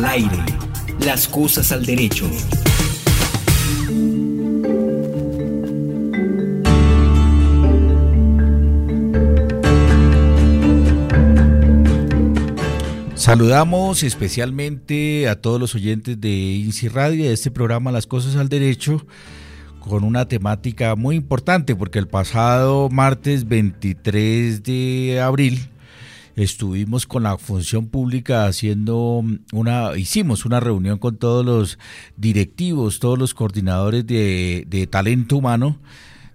Al aire. Las cosas al derecho. Saludamos especialmente a todos los oyentes de INSI Radio de este programa Las Cosas al Derecho con una temática muy importante porque el pasado martes 23 de abril estuvimos con la función pública haciendo una, hicimos una reunión con todos los directivos, todos los coordinadores de, de talento humano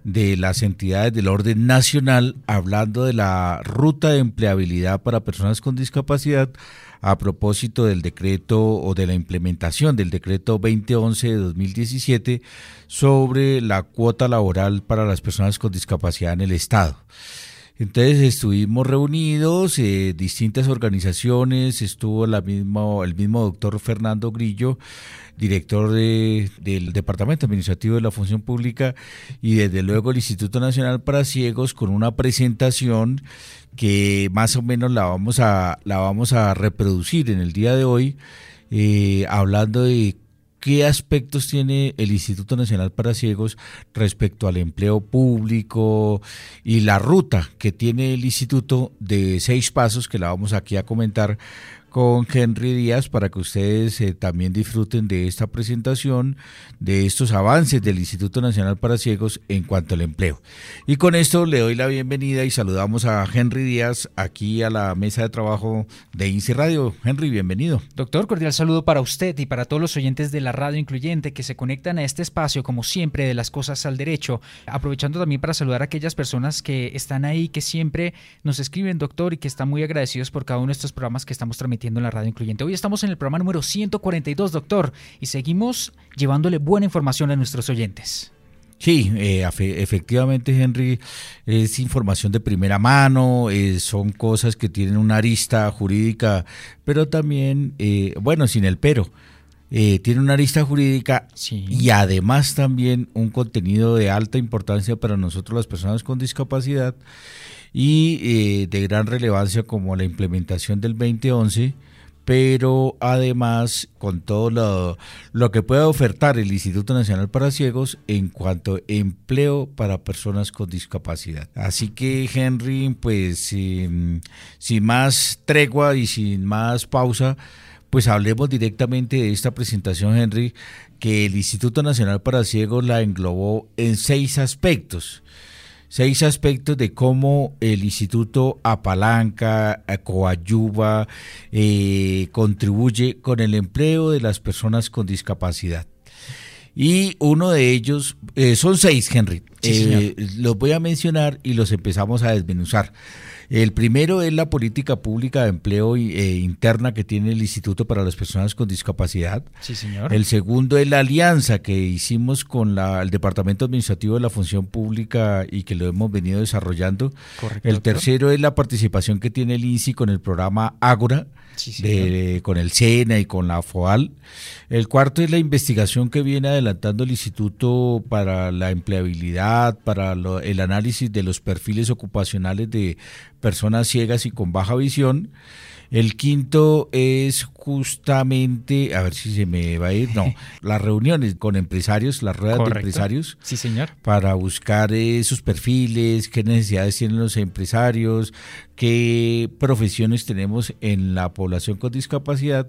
de las entidades del orden nacional hablando de la ruta de empleabilidad para personas con discapacidad a propósito del decreto o de la implementación del decreto 2011 de 2017 sobre la cuota laboral para las personas con discapacidad en el Estado. Entonces estuvimos reunidos, eh, distintas organizaciones, estuvo el mismo doctor Fernando Grillo, director del Departamento Administrativo de la Función Pública, y desde luego el Instituto Nacional para Ciegos con una presentación que más o menos la vamos a, la vamos a reproducir en el día de hoy, eh, hablando de qué aspectos tiene el Instituto Nacional para Ciegos respecto al empleo público y la ruta que tiene el instituto de seis pasos que la vamos aquí a comentar con Henry Díaz para que ustedes eh, también disfruten de esta presentación, de estos avances del Instituto Nacional para Ciegos en cuanto al empleo. Y con esto le doy la bienvenida y saludamos a Henry Díaz aquí a la mesa de trabajo de INSI Radio. Henry, bienvenido. Doctor, cordial saludo para usted y para todos los oyentes de la radio incluyente que se conectan a este espacio, como siempre, de las cosas al derecho. Aprovechando también para saludar a aquellas personas que están ahí, que siempre nos escriben, doctor, y que están muy agradecidos por cada uno de estos programas que estamos transmitiendo en la radio incluyente. Hoy estamos en el programa número 142, doctor, y seguimos llevándole buena información a nuestros oyentes. Sí, eh, efectivamente, Henry, es información de primera mano, eh, son cosas que tienen una arista jurídica, pero también, eh, bueno, sin el pero, tiene una arista jurídica y además también un contenido de alta importancia para nosotros las personas con discapacidad y de gran relevancia como la implementación del 2011 pero además con todo lo, lo, que pueda ofertar el Instituto Nacional para Ciegos en cuanto a empleo para personas con discapacidad. Así que Henry, pues sin, más tregua y sin más pausa, pues hablemos directamente de esta presentación, Henry, que el Instituto Nacional para Ciegos la englobó en seis aspectos seis aspectos de cómo el instituto apalanca, coayuva, eh, contribuye con el empleo de las personas con discapacidad. Y uno de ellos, eh, son seis, Henry, eh, los voy a mencionar y los empezamos a desmenuzar. El primero es la política pública de empleo eh, interna que tiene el Instituto para las Personas con Discapacidad. Sí, señor. El segundo es la alianza que hicimos con el Departamento Administrativo de la Función Pública y que lo hemos venido desarrollando. Correcto, el tercero es la participación que tiene el INSI con el programa Ágora. con el SENA y con la FOAL. El cuarto es la investigación que viene adelantando el Instituto para la Empleabilidad, para el análisis de los perfiles ocupacionales de personas ciegas y con baja visión. El quinto es justamente, a ver si se me va a ir, no, las reuniones con empresarios, las ruedas de empresarios. Sí, señor. Para buscar esos perfiles, qué necesidades tienen los empresarios, qué profesiones tenemos en la población con discapacidad.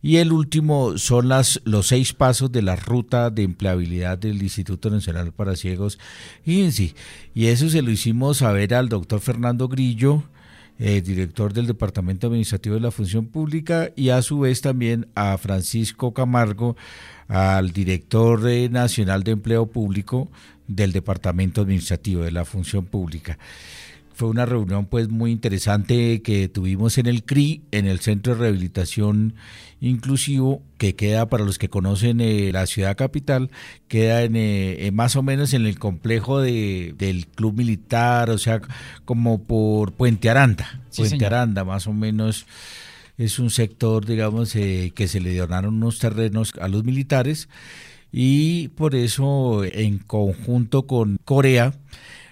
Y el último son las, los seis pasos de la ruta de empleabilidad del Instituto Nacional para Ciegos. Fíjense, y eso se lo hicimos saber al doctor Fernando Grillo eh, director del Departamento Administrativo de la Función Pública, y a su vez también a Francisco Camargo, al director eh, nacional de Empleo Público del Departamento Administrativo de la Función Pública. Fue una reunión pues muy interesante que tuvimos en el CRI, en el Centro de Rehabilitación Inclusivo, que queda para los que conocen eh, la ciudad capital, queda en, eh, más o menos en el complejo de, del Club Militar, o sea, como por Puente Aranda, Puente Aranda más o menos es un sector, digamos, eh, que se le donaron unos terrenos a los militares y por eso en conjunto con Corea,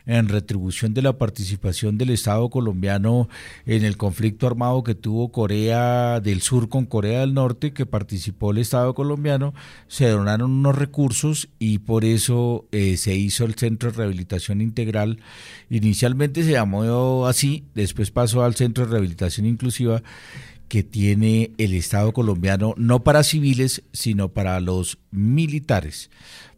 en retribución de la participación del Estado colombiano en el conflicto armado que tuvo Corea del Sur con Corea del Norte, que participó el Estado colombiano, se donaron unos recursos y por eso eh, se hizo el Centro de Rehabilitación Integral. Inicialmente se llamó así, después pasó al Centro de Rehabilitación Inclusiva que tiene el Estado colombiano, no para civiles, sino para los militares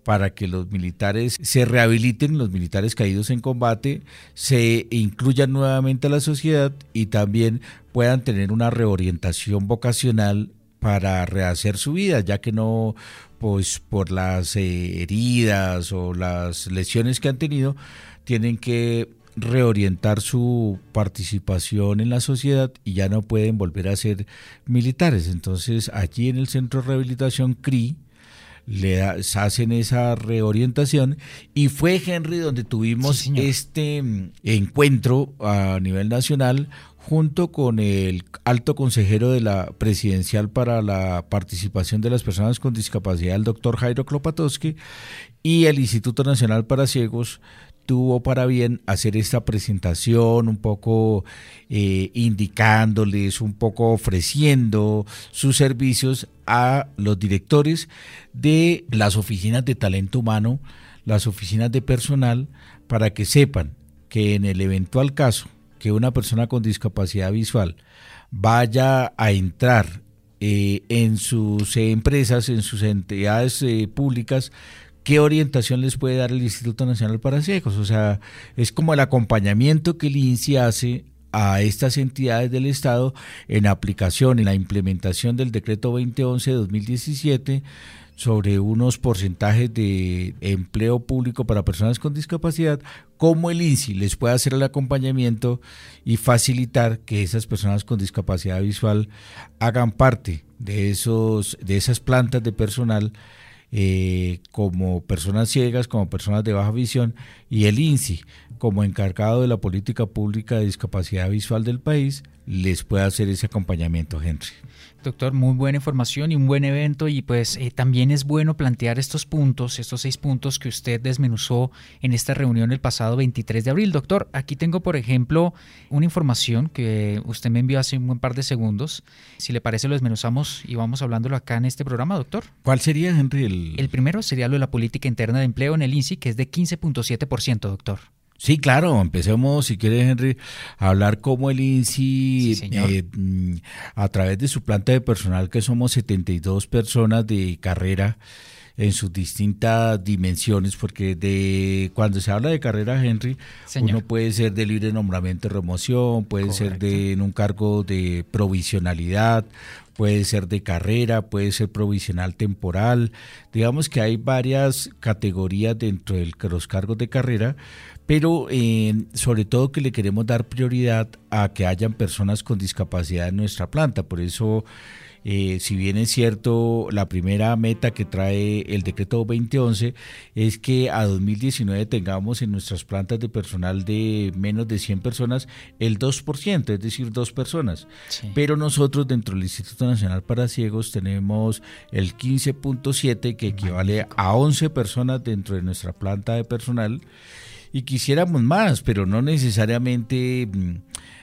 para que los militares se rehabiliten, los militares caídos en combate, se incluyan nuevamente a la sociedad y también puedan tener una reorientación vocacional para rehacer su vida, ya que no, pues por las eh, heridas o las lesiones que han tenido, tienen que reorientar su participación en la sociedad y ya no pueden volver a ser militares. Entonces, allí en el Centro de Rehabilitación CRI, le hacen esa reorientación y fue Henry donde tuvimos este mm, encuentro a nivel nacional junto con el alto consejero de la presidencial para la participación de las personas con discapacidad, el doctor Jairo Klopatowski, y el Instituto Nacional para Ciegos, tuvo para bien hacer esta presentación, un poco eh, indicándoles, un poco ofreciendo sus servicios a los directores de las oficinas de talento humano, las oficinas de personal, para que sepan que en el eventual caso que una persona con discapacidad visual vaya a entrar eh, en sus empresas, en sus entidades eh, públicas, ¿qué orientación les puede dar el Instituto Nacional para Ciegos? O sea, es como el acompañamiento que el INSI hace a estas entidades del Estado en aplicación, en la implementación del decreto 2011 de 2017 sobre unos porcentajes de empleo público para personas con discapacidad, cómo el INSI les puede hacer el acompañamiento y facilitar que esas personas con discapacidad visual hagan parte de, esos, de esas plantas de personal eh, como personas ciegas, como personas de baja visión, y el INSI, como encargado de la política pública de discapacidad visual del país, les puede hacer ese acompañamiento, Henry. Doctor, muy buena información y un buen evento y pues eh, también es bueno plantear estos puntos, estos seis puntos que usted desmenuzó en esta reunión el pasado 23 de abril. Doctor, aquí tengo por ejemplo una información que usted me envió hace un buen par de segundos. Si le parece lo desmenuzamos y vamos hablándolo acá en este programa, doctor. ¿Cuál sería, Henry? El, el primero sería lo de la política interna de empleo en el INSI, que es de 15.7%, doctor. Sí, claro, empecemos, si quieres, Henry, a hablar cómo el INSI, eh, mm, a través de su planta de personal, que somos 72 personas de carrera en sus distintas dimensiones, porque de cuando se habla de carrera, Henry, uno puede ser de libre nombramiento y remoción, puede ser de en un cargo de provisionalidad, puede ser de carrera, puede ser provisional temporal. Digamos que hay varias categorías dentro de los cargos de carrera, pero eh, sobre todo que le queremos dar prioridad a que hayan personas con discapacidad en nuestra planta. Por eso, eh, si bien es cierto, la primera meta que trae el decreto 2011 es que a 2019 tengamos en nuestras plantas de personal de menos de 100 personas el 2%, es decir, dos personas. Pero nosotros dentro del Instituto Nacional para Ciegos tenemos el 15.7 que equivale a 11 personas dentro de nuestra planta de personal y quisiéramos más, pero no necesariamente mm,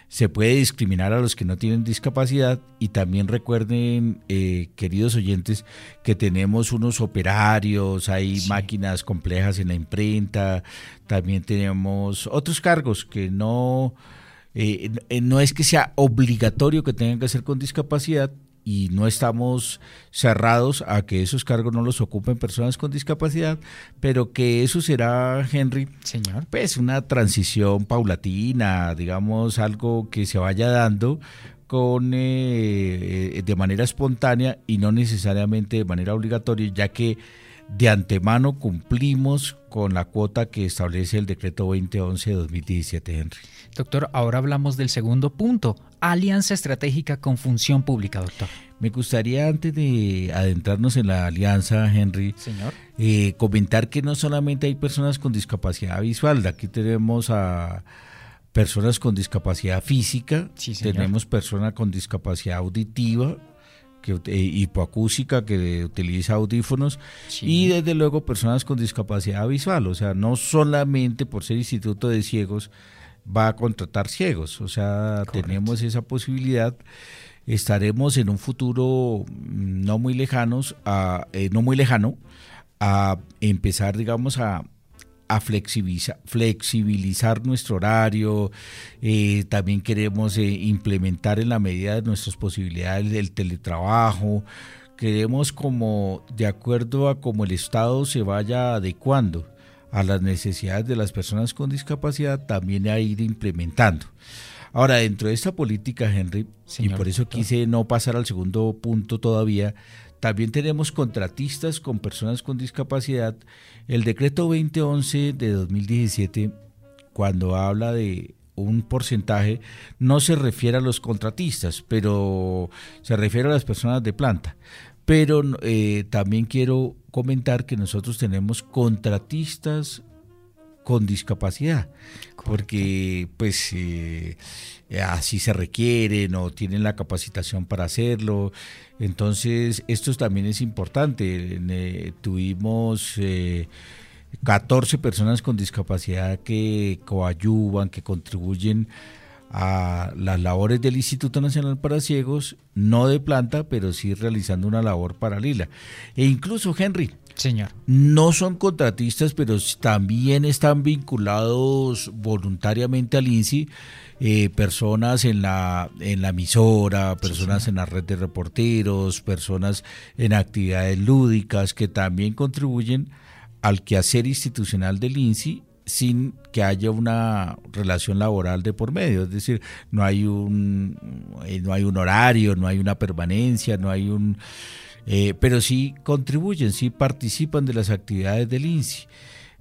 se puede discriminar a los que no tienen discapacidad. Y también recuerden, eh, queridos oyentes, que tenemos unos operarios, hay máquinas complejas en la imprenta, también tenemos otros cargos que no... Eh, no es que sea obligatorio que tengan que hacer con discapacidad, y no estamos cerrados a que esos cargos no los ocupen personas con discapacidad, pero que eso será, Henry, Señor. pues una transición paulatina, digamos, algo que se vaya dando con eh, de manera espontánea y no necesariamente de manera obligatoria, ya que de antemano cumplimos con la cuota que establece el decreto 2011 de 2017, Henry. Doctor, ahora hablamos del segundo punto, alianza estratégica con función pública, doctor. Me gustaría, antes de adentrarnos en la alianza, Henry, Señor. Eh, comentar que no solamente hay personas con discapacidad visual, aquí tenemos a personas con discapacidad física, tenemos personas con discapacidad auditiva, que, eh, hipoacústica que utiliza audífonos y desde luego personas con discapacidad visual, o sea, no solamente por ser instituto de ciegos va a contratar ciegos, o sea, tenemos esa posibilidad. Estaremos en un futuro no muy lejanos, a, eh, no muy lejano, a empezar, digamos, a, a flexibilizar, flexibilizar nuestro horario, eh, también queremos eh, implementar en la medida de nuestras posibilidades el teletrabajo, queremos como, de acuerdo a cómo el Estado se vaya adecuando a las necesidades de las personas con discapacidad, también a ir implementando. Ahora, dentro de esta política, Henry, y por eso quise no pasar al segundo punto todavía, también tenemos contratistas con personas con discapacidad. El decreto 2011 de 2017, cuando habla de un porcentaje, no se refiere a los contratistas, pero se refiere a las personas de planta. Pero eh, también quiero comentar que nosotros tenemos contratistas con discapacidad, porque pues eh, así se requieren o tienen la capacitación para hacerlo. Entonces, esto también es importante. Eh, tuvimos 14 eh, personas con discapacidad que coayuvan, que contribuyen a las labores del Instituto Nacional para Ciegos, no de planta, pero sí realizando una labor paralela. E incluso, Henry, Señor. No son contratistas, pero también están vinculados voluntariamente al INSI, eh, personas en la, en la emisora, personas en la red de reporteros, personas en actividades lúdicas que también contribuyen al quehacer institucional del INSI sin que haya una relación laboral de por medio, es decir, no hay un eh, no hay un horario, no hay una permanencia, no hay un eh, pero sí contribuyen, sí participan de las actividades del INSI.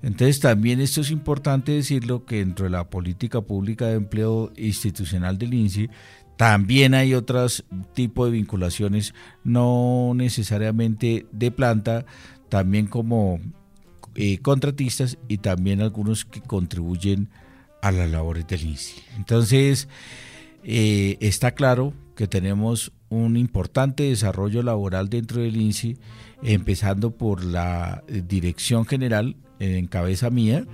Entonces también esto es importante decirlo que dentro de la política pública de empleo institucional del INSI también hay otros tipos de vinculaciones, no necesariamente de planta, también como eh, contratistas y también algunos que contribuyen a las labores del INSI. Entonces, eh, está claro que tenemos un importante desarrollo laboral dentro del INSI, empezando por la dirección general en cabeza mía,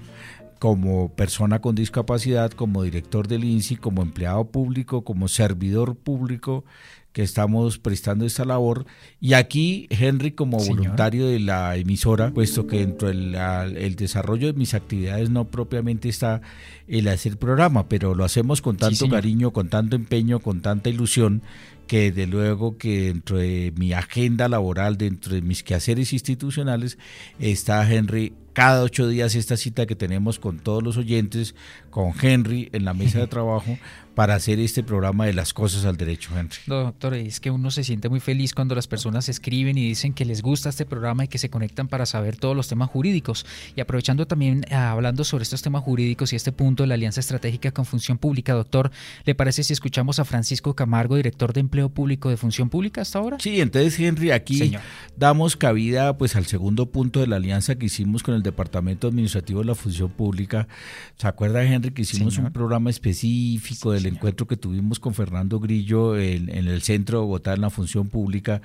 como persona con discapacidad, como director del INSI, como empleado público, como servidor público, que estamos prestando esta labor. Y aquí, Henry, como voluntario de la emisora, puesto que dentro del el desarrollo de mis actividades no propiamente está el hacer programa, pero lo hacemos con tanto cariño, con tanto empeño, con tanta ilusión, que de luego que dentro de mi agenda laboral, dentro de mis quehaceres institucionales, está Henry cada ocho días esta cita que tenemos con todos los oyentes, con Henry en la mesa de trabajo, para hacer este programa de las cosas al derecho, Henry. Doctor, es que uno se siente muy feliz cuando las personas escriben y dicen que les gusta este programa y que se conectan para saber todos los temas jurídicos. Y aprovechando también, ah, hablando sobre estos temas jurídicos y este punto de la alianza estratégica con función pública, doctor, ¿le parece si escuchamos a Francisco Camargo, director de empleo público de función pública hasta ahora? Sí, entonces, Henry, aquí damos cabida pues al segundo punto de la alianza que hicimos con el Departamento Administrativo de la Función Pública. ¿Se acuerda, Henry, que hicimos un programa específico del encuentro que tuvimos con Fernando Grillo en, el centro de Bogotá en la función pública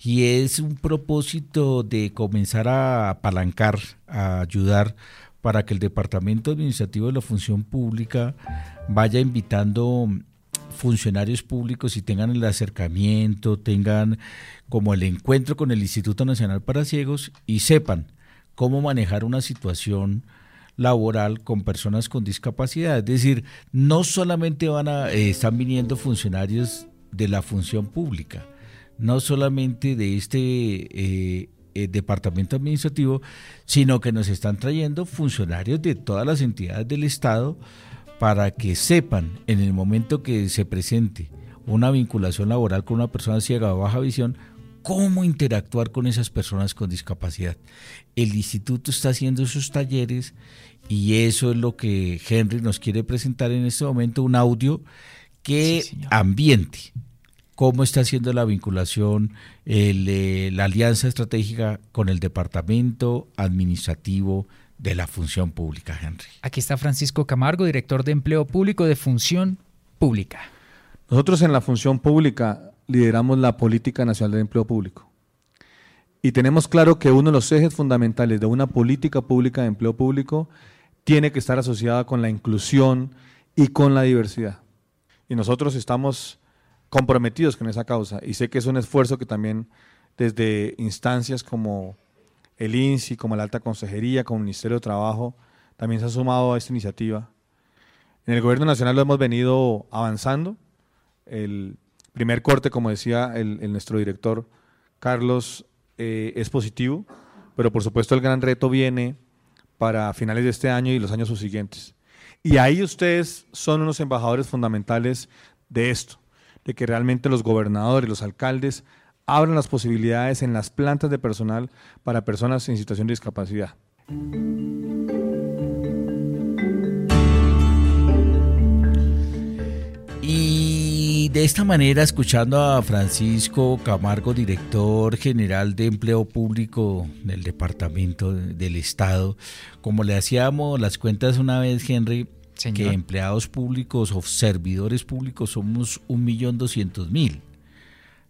y es un propósito de comenzar a apalancar, a ayudar para que el Departamento Administrativo de la Función Pública vaya invitando funcionarios públicos y tengan el acercamiento, tengan como el encuentro con el Instituto Nacional para Ciegos y sepan cómo manejar una situación laboral con personas con discapacidad. Es decir, no solamente van a, eh, están viniendo funcionarios de la función pública, no solamente de este eh, eh, departamento administrativo, sino que nos están trayendo funcionarios de todas las entidades del Estado para que sepan en el momento que se presente una vinculación laboral con una persona ciega o baja visión, cómo interactuar con esas personas con discapacidad. El instituto está haciendo esos talleres y eso es lo que Henry nos quiere presentar en este momento, un audio que ambiente cómo está haciendo la vinculación, eh, la alianza estratégica con el departamento administrativo de la función pública, Henry. Aquí está Francisco Camargo, director de empleo público de función pública. Nosotros en la función pública lideramos la Política Nacional de Empleo Público. Y tenemos claro que uno de los ejes fundamentales de una política pública de empleo público tiene que estar asociada con la inclusión y con la diversidad. Y nosotros estamos comprometidos con esa causa y sé que es un esfuerzo que también desde instancias como el INSI, como la Alta Consejería, como el Ministerio de Trabajo, también se ha sumado a esta iniciativa. En el Gobierno Nacional lo hemos venido avanzando. El primer corte, como decía el, nuestro director Carlos, eh, es positivo, pero por supuesto el gran reto viene para finales de este año y los años subsiguientes. Y ahí ustedes son unos embajadores fundamentales de esto, de que realmente los gobernadores, los alcaldes abran las posibilidades en las plantas de personal para personas en situación de discapacidad. De esta manera, escuchando a Francisco Camargo, director general de Empleo Público del Departamento del Estado, como le hacíamos las cuentas una vez, Henry, que empleados públicos o servidores públicos somos un millón doscientos mil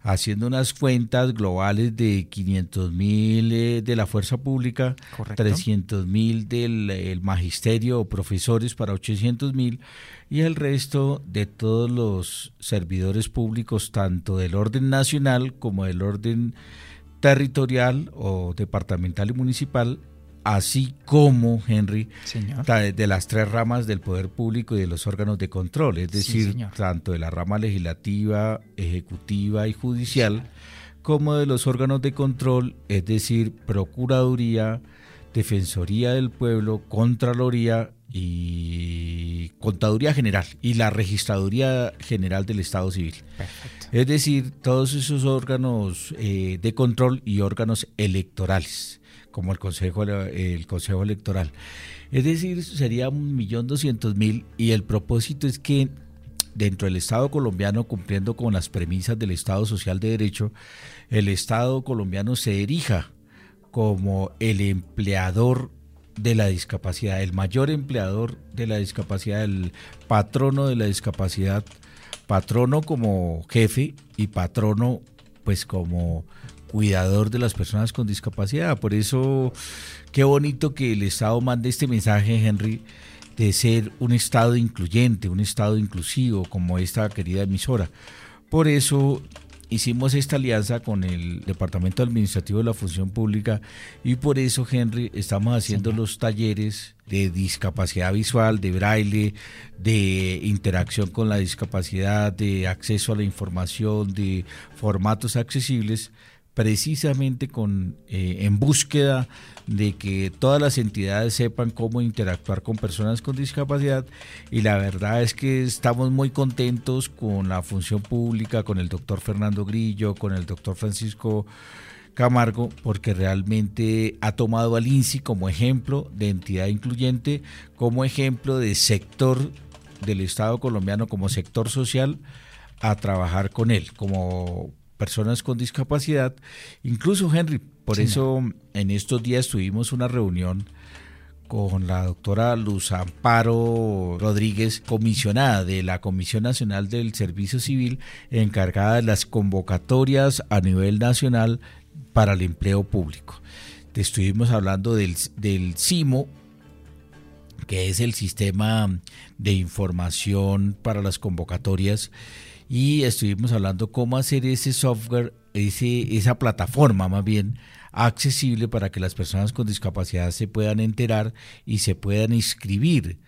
haciendo unas cuentas globales de 500 mil eh, de la fuerza pública, 300 mil del magisterio o profesores para 800 mil y el resto de todos los servidores públicos, tanto del orden nacional como del orden territorial o departamental y municipal, así como, Henry, de las tres ramas del poder público y de los órganos de control, es decir, tanto de la rama legislativa, ejecutiva y judicial, como de los órganos de control, es decir, Procuraduría, Defensoría del Pueblo, Contraloría y Contaduría General y la Registraduría General del Estado Civil. Es decir, todos esos órganos eh, de control y órganos electorales como el Consejo, el Consejo Electoral. Es decir, sería un millón doscientos mil y el propósito es que dentro del Estado colombiano, cumpliendo con las premisas del Estado Social de Derecho, el Estado colombiano se erija como el empleador de la discapacidad, el mayor empleador de la discapacidad, el patrono de la discapacidad, patrono como jefe y patrono pues como cuidador de las personas con discapacidad. Por eso, qué bonito que el Estado mande este mensaje, Henry, de ser un Estado incluyente, un Estado inclusivo, como esta querida emisora. Por eso hicimos esta alianza con el Departamento Administrativo de la Función Pública y por eso, Henry, estamos haciendo los talleres de discapacidad visual, de braille, de interacción con la discapacidad, de acceso a la información, de formatos accesibles precisamente con, eh, en búsqueda de que todas las entidades sepan cómo interactuar con personas con discapacidad. Y la verdad es que estamos muy contentos con la función pública, con el doctor Fernando Grillo, con el doctor Francisco Camargo, porque realmente ha tomado al INSI como ejemplo de entidad incluyente, como ejemplo de sector del Estado colombiano, como sector social, a trabajar con él, como personas con discapacidad. Incluso, Henry, por eso en estos días tuvimos una reunión con la doctora Luz Amparo Rodríguez, comisionada de la Comisión Nacional del Servicio Civil, encargada de las convocatorias a nivel nacional para el empleo público. Estuvimos hablando del, del CIMO, que es el sistema de información para las convocatorias y estuvimos hablando cómo hacer ese software, ese, esa plataforma más bien, accesible para que las personas con discapacidad se puedan enterar y se puedan inscribir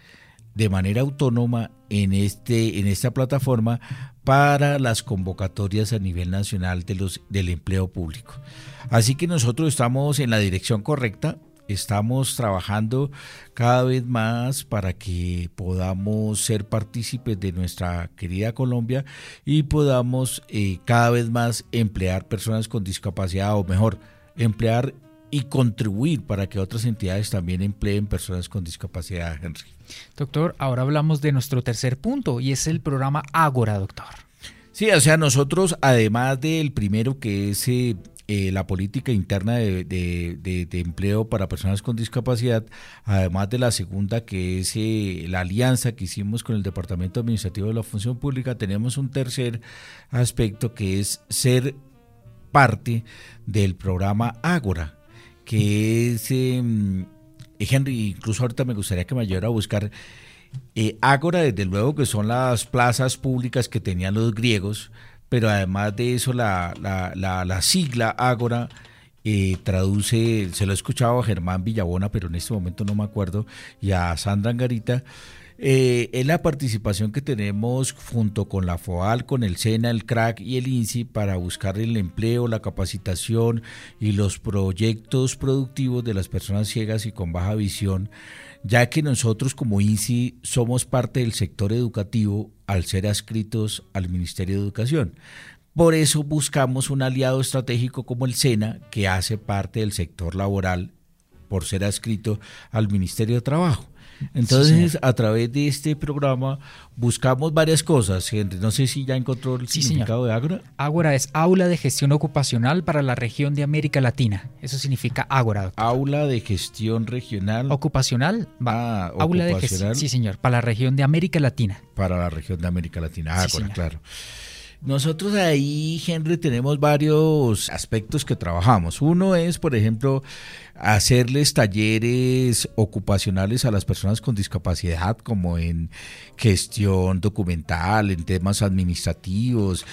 de manera autónoma en, este, en esta plataforma para las convocatorias a nivel nacional de los, del empleo público. Así que nosotros estamos en la dirección correcta, estamos trabajando cada vez más para que podamos ser partícipes de nuestra querida Colombia y podamos eh, cada vez más emplear personas con discapacidad o mejor, emplear y contribuir para que otras entidades también empleen personas con discapacidad, Henry. Doctor, ahora hablamos de nuestro tercer punto y es el programa Ágora, doctor. Sí, o sea, nosotros, además del primero que es eh, eh, la política interna de, empleo para personas con discapacidad, además de la segunda que es eh, la alianza que hicimos con el Departamento Administrativo de la Función Pública, tenemos un tercer aspecto que es ser parte del programa Ágora, que es, em, Henry, incluso ahorita me gustaría que me ayudara a buscar eh, Ágora, desde luego que son las plazas públicas que tenían los griegos, pero además de eso la, la, sigla Ágora eh, traduce, se lo he escuchado a Germán Villabona, pero en este momento no me acuerdo, y a Sandra Angarita, eh, es la participación que tenemos junto con la FOAL, con el SENA, el CRAC y el INSI para buscar el empleo, la capacitación y los proyectos productivos de las personas ciegas y con baja visión ya que nosotros como INSI somos parte del sector educativo al ser adscritos al Ministerio de Educación. Por eso buscamos un aliado estratégico como el SENA, que hace parte del sector laboral por ser adscrito al Ministerio de Trabajo. Entonces, a través de este programa buscamos varias cosas. No sé si ya encontró el significado de Ágora. Ágora es Aula de Gestión Ocupacional para la región de América Latina. Eso significa Ágora. Aula de Gestión Regional. Ocupacional. Ah, Aula de Gestión. Sí, señor. Para la región de América Latina. Para la región de América Latina. Ágora, claro. Nosotros ahí, Henry, tenemos varios aspectos que trabajamos. Uno es, por ejemplo, hacerles talleres ocupacionales a las personas con discapacidad, como en gestión documental, en temas administrativos.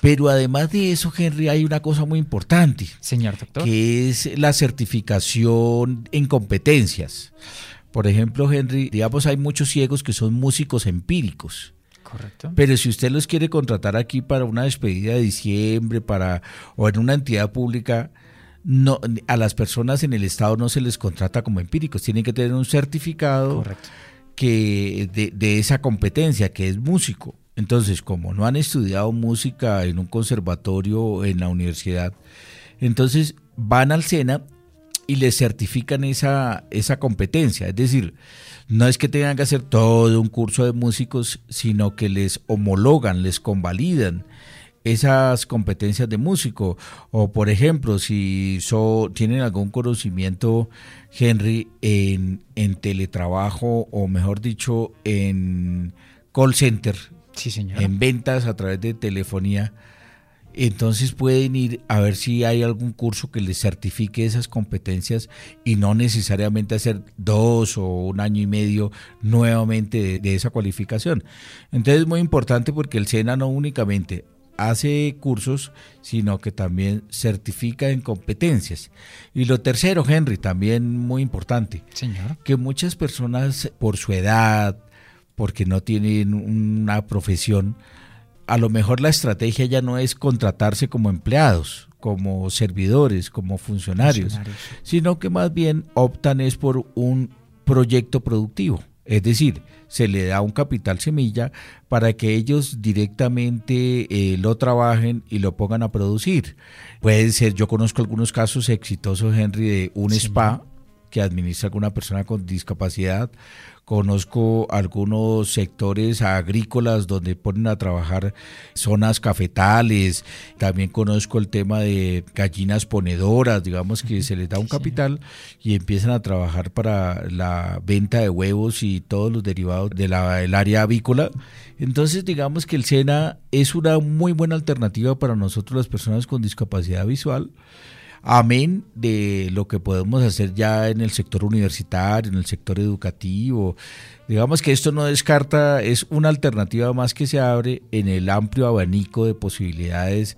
Pero además de eso, Henry, hay una cosa muy importante. Señor doctor. Que es la certificación en competencias. Por ejemplo, Henry, digamos, hay muchos ciegos que son músicos empíricos. Correcto. Pero si usted los quiere contratar aquí para una despedida de diciembre, para o en una entidad pública, no, a las personas en el Estado no se les contrata como empíricos, tienen que tener un certificado que de, de, esa competencia, que es músico. Entonces, como no han estudiado música en un conservatorio o en la universidad, entonces van al SENA y les certifican esa, esa competencia. Es decir, no es que tengan que hacer todo un curso de músicos, sino que les homologan, les convalidan esas competencias de músico. O por ejemplo, si so, tienen algún conocimiento, Henry, en, en, teletrabajo o mejor dicho, en call center, sí, en ventas a través de telefonía, entonces pueden ir a ver si hay algún curso que les certifique esas competencias y no necesariamente hacer dos o un año y medio nuevamente de, esa cualificación. Entonces es muy importante porque el SENA no únicamente hace cursos, sino que también certifica en competencias. Y lo tercero, Henry, también muy importante, Señor. que muchas personas por su edad, porque no tienen una profesión, a lo mejor la estrategia ya no es contratarse como empleados, como servidores, como funcionarios, sino que más bien optan es por un proyecto productivo. Es decir, se le da un capital semilla para que ellos directamente eh, lo trabajen y lo pongan a producir. Puede ser, yo conozco algunos casos exitosos, Henry, de un spa que administra alguna persona con discapacidad Conozco algunos sectores agrícolas donde ponen a trabajar zonas cafetales. También conozco el tema de gallinas ponedoras, digamos que se les da un capital y empiezan a trabajar para la venta de huevos y todos los derivados del área avícola. Entonces, digamos que el SENA es una muy buena alternativa para nosotros las personas con discapacidad visual amén de lo que podemos hacer ya en el sector universitario, en el sector educativo. Digamos que esto no descarta, es una alternativa más que se abre en el amplio abanico de posibilidades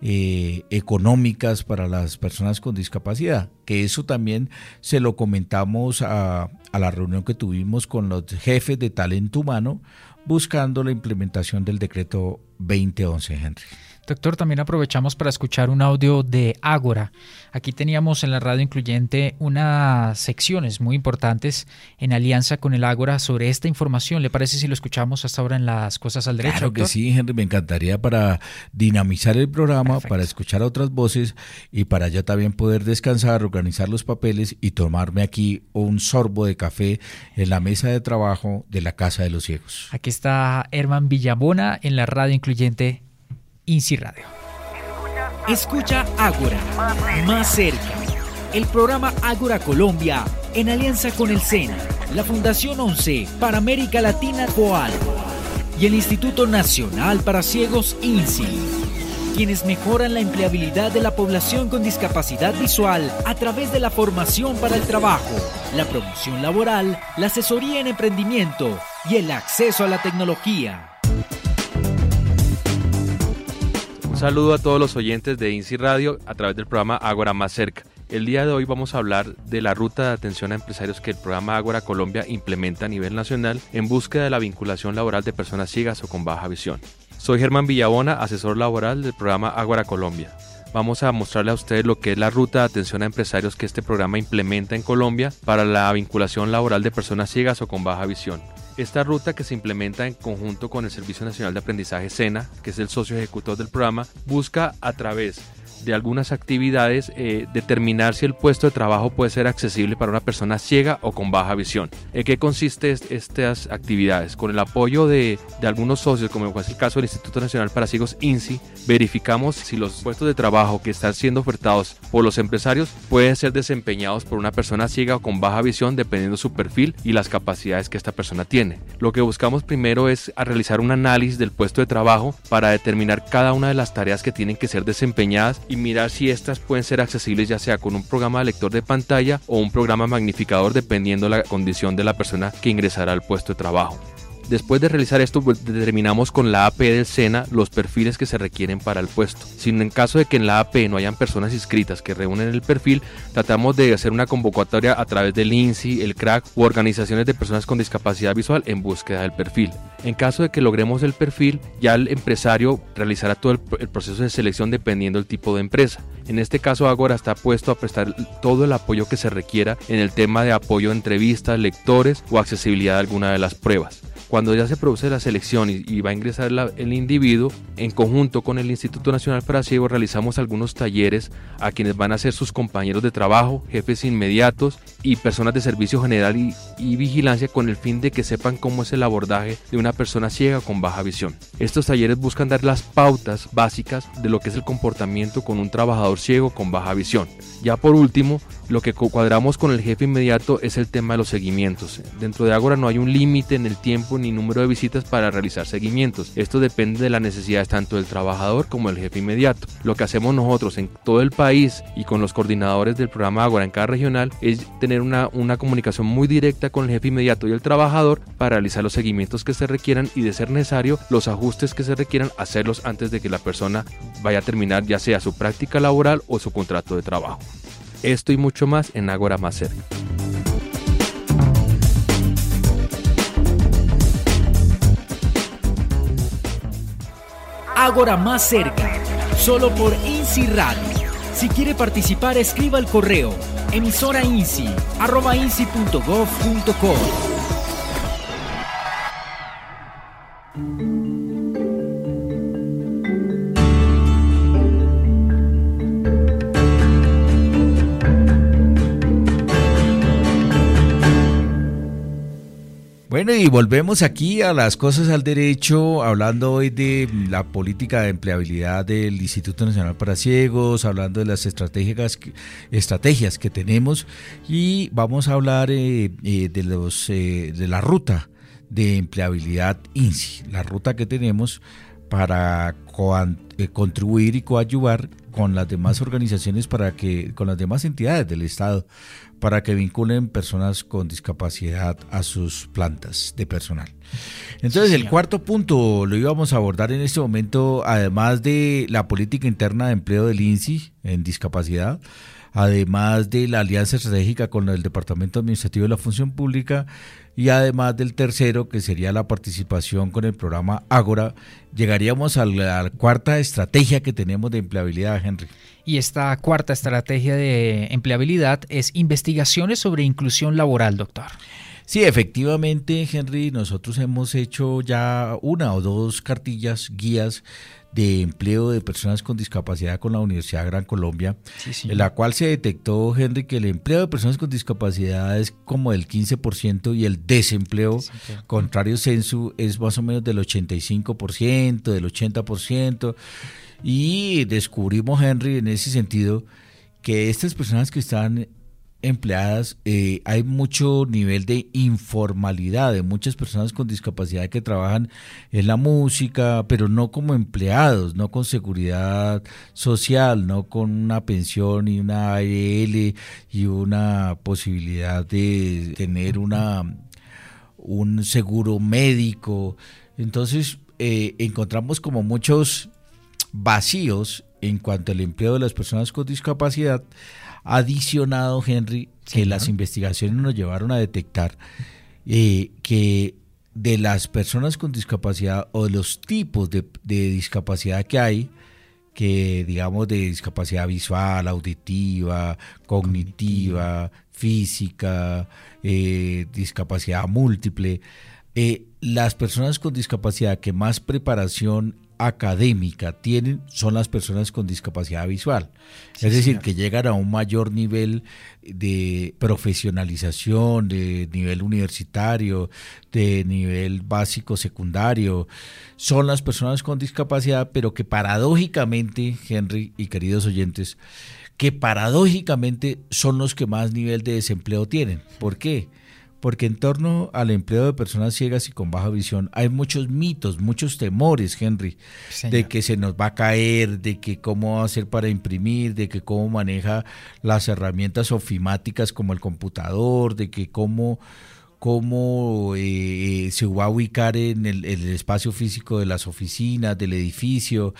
eh, económicas para las personas con discapacidad, que eso también se lo comentamos a, a la reunión que tuvimos con los jefes de talento humano buscando la implementación del decreto 2011, Henry. Doctor, también aprovechamos para escuchar un audio de Ágora. Aquí teníamos en la radio incluyente unas secciones muy importantes en alianza con el Ágora sobre esta información. ¿Le parece si lo escuchamos hasta ahora en las cosas al derecho? Claro que sí, Henry, me encantaría para dinamizar el programa, para escuchar otras voces y para ya también poder descansar, organizar los papeles y tomarme aquí un sorbo de café en la mesa de trabajo de la Casa de los Ciegos. Aquí está Herman Villabona en la radio incluyente INSI Radio. Escucha Ágora, más cerca. El programa Ágora Colombia, en alianza con el SENA, la Fundación 11 para América Latina COAL y el Instituto Nacional para Ciegos INSI, quienes mejoran la empleabilidad de la población con discapacidad visual a través de la formación para el trabajo, la promoción laboral, la asesoría en emprendimiento y el acceso a la tecnología. Un saludo a todos los oyentes de INSI Radio a través del programa Ágora Más Cerca. El día de hoy vamos a hablar de la ruta de atención a empresarios que el programa Ágora Colombia implementa a nivel nacional en búsqueda de la vinculación laboral de personas ciegas o con baja visión. Soy Germán Villabona, asesor laboral del programa Ágora Colombia. Vamos a mostrarle a ustedes lo que es la ruta de atención a empresarios que este programa implementa en Colombia para la vinculación laboral de personas ciegas o con baja visión. Esta ruta que se implementa en conjunto con el Servicio Nacional de Aprendizaje SENA, que es el socio ejecutor del programa, busca a través algunas actividades eh, determinar si el puesto de trabajo puede ser accesible para una persona ciega o con baja visión. ¿En qué consiste estas actividades? Con el apoyo de, de algunos socios, como es el caso del Instituto Nacional para Ciegos INSI, verificamos si los puestos de trabajo que están siendo ofertados por los empresarios pueden ser desempeñados por una persona ciega o con baja visión dependiendo su perfil y las capacidades que esta persona tiene. Lo que buscamos primero es realizar un análisis del puesto de trabajo para determinar cada una de las tareas que tienen que ser desempeñadas mirar si estas pueden ser accesibles ya sea con un programa de lector de pantalla o un programa magnificador dependiendo la condición de la persona que ingresará al puesto de trabajo. Después de realizar esto, pues, determinamos con la AP del SENA los perfiles que se requieren para el puesto. Si en caso de que en la AP no hayan personas inscritas que reúnen el perfil, tratamos de hacer una convocatoria a través del INSI, el CRAC u organizaciones de personas con discapacidad visual en búsqueda del perfil. En caso de que logremos el perfil, ya el empresario realizará todo el, proceso de selección dependiendo del tipo de empresa. En este caso, Agora está puesto a prestar todo el apoyo que se requiera en el tema de apoyo de entrevistas, lectores o accesibilidad a alguna de las pruebas cuando ya se produce la selección y, va a ingresar el individuo, en conjunto con el Instituto Nacional para Ciegos realizamos algunos talleres a quienes van a ser sus compañeros de trabajo, jefes inmediatos y personas de servicio general y, vigilancia con el fin de que sepan cómo es el abordaje de una persona ciega con baja visión. Estos talleres buscan dar las pautas básicas de lo que es el comportamiento con un trabajador ciego con baja visión. Ya por último, lo que cuadramos con el jefe inmediato es el tema de los seguimientos. Dentro de Agora no hay un límite en el tiempo ni número de visitas para realizar seguimientos. Esto depende de las necesidades tanto del trabajador como del jefe inmediato. Lo que hacemos nosotros en todo el país y con los coordinadores del programa Agora en cada regional es tener una, una comunicación muy directa con el jefe inmediato y el trabajador para realizar los seguimientos que se requieran y de ser necesario los ajustes que se requieran hacerlos antes de que la persona vaya a terminar ya sea su práctica laboral o su contrato de trabajo. Esto y mucho más en Agora Más Cerca. Ágora Más Cerca, solo por INSI Radio. Si quiere participar, escriba al correo emisorainsi.gov.co. Bueno, y volvemos aquí a las cosas al derecho, hablando hoy de la política de empleabilidad del Instituto Nacional para Ciegos, hablando de las estrategias, estrategias que tenemos y vamos a hablar eh, eh, de, los, eh, de la ruta de empleabilidad INSI, la ruta que tenemos para contribuir y coadyuvar con las demás organizaciones para que con las demás entidades del Estado para que vinculen personas con discapacidad a sus plantas de personal. Entonces, el cuarto punto lo íbamos a abordar en este momento, además de la política interna de empleo del INSI en discapacidad, además de la alianza estratégica con el Departamento Administrativo de la Función Pública y además del tercero, que sería la participación con el programa Ágora, llegaríamos a la cuarta estrategia que tenemos de empleabilidad, Henry. Y esta cuarta estrategia de empleabilidad es investigaciones sobre inclusión laboral, doctor. Sí, efectivamente, Henry, nosotros hemos hecho ya una o dos cartillas, guías de empleo de personas con discapacidad con la Universidad de Gran Colombia, en la cual se detectó, Henry, que el empleo de personas con discapacidad es como del 15% y el desempleo, contrario censo, es más o menos del 85%, del 80%. Y descubrimos, Henry, en ese sentido, que estas personas que están empleadas, eh, hay mucho nivel de informalidad de muchas personas con discapacidad que trabajan en la música, pero no como empleados, no con seguridad social, no con una pensión y una AEL y una posibilidad de tener una un seguro médico. Entonces eh, encontramos como muchos vacíos en cuanto al empleo de las personas con discapacidad adicionado, Henry, que las investigaciones nos llevaron a detectar eh, que de las personas con discapacidad o de los tipos de, discapacidad que hay, que digamos de discapacidad visual, auditiva, cognitiva, física, eh, discapacidad múltiple, eh, las personas con discapacidad que más preparación académica tienen son las personas con discapacidad visual. es decir, que llegan a un mayor nivel de profesionalización, de nivel universitario, de nivel básico, secundario. Son las personas con discapacidad, pero que paradójicamente, Henry y queridos oyentes, que paradójicamente son los que más nivel de desempleo tienen. ¿Por qué? Porque en torno al empleo de personas ciegas y con baja visión hay muchos mitos, muchos temores, Henry, de que se nos va a caer, de que cómo hacer para imprimir, de que cómo maneja las herramientas ofimáticas como el computador, de que cómo cómo eh, se va a ubicar en el, espacio físico de las oficinas, del edificio.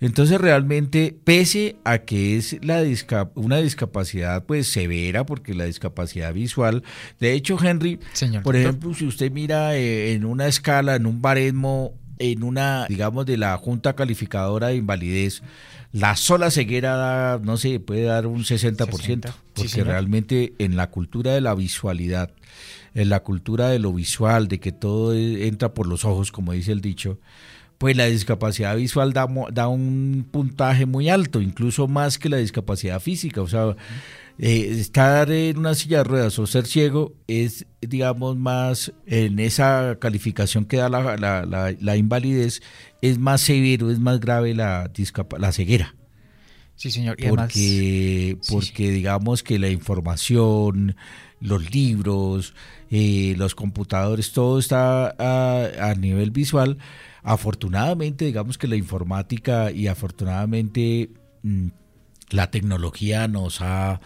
Entonces realmente, pese a que es la una discapacidad pues severa, porque la discapacidad visual, de hecho Henry, por ejemplo, si usted mira eh, en una escala, en un baremo, en una, digamos, de la Junta Calificadora de Invalidez, la sola ceguera da, no sé, puede dar un 60%, porque realmente en la cultura de la visualidad, en la cultura de lo visual, de que todo entra por los ojos, como dice el dicho, pues la discapacidad visual da, da un puntaje muy alto, incluso más que la discapacidad física. O sea, eh, estar en una silla de ruedas o ser ciego es, digamos, más en esa calificación que da la, la, la, invalidez, es más severo, es más grave la, la ceguera. Sí, señor. porque, porque digamos que la información, los libros, eh, los computadores, todo está a, nivel visual. Afortunadamente, digamos que la informática y afortunadamente mm, la tecnología nos ha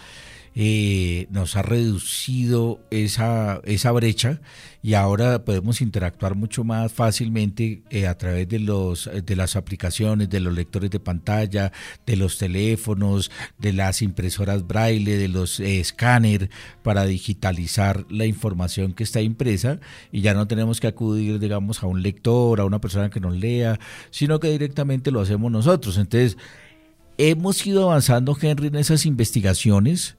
eh, nos ha reducido esa, esa brecha y ahora podemos interactuar mucho más fácilmente eh, a través de, los, de las aplicaciones, de los lectores de pantalla, de los teléfonos, de las impresoras braille, de los escáneres para digitalizar la información que está impresa y ya no tenemos que acudir, digamos, a un lector, a una persona que nos lea, sino que directamente lo hacemos nosotros. Entonces, hemos ido avanzando, Henry, en esas investigaciones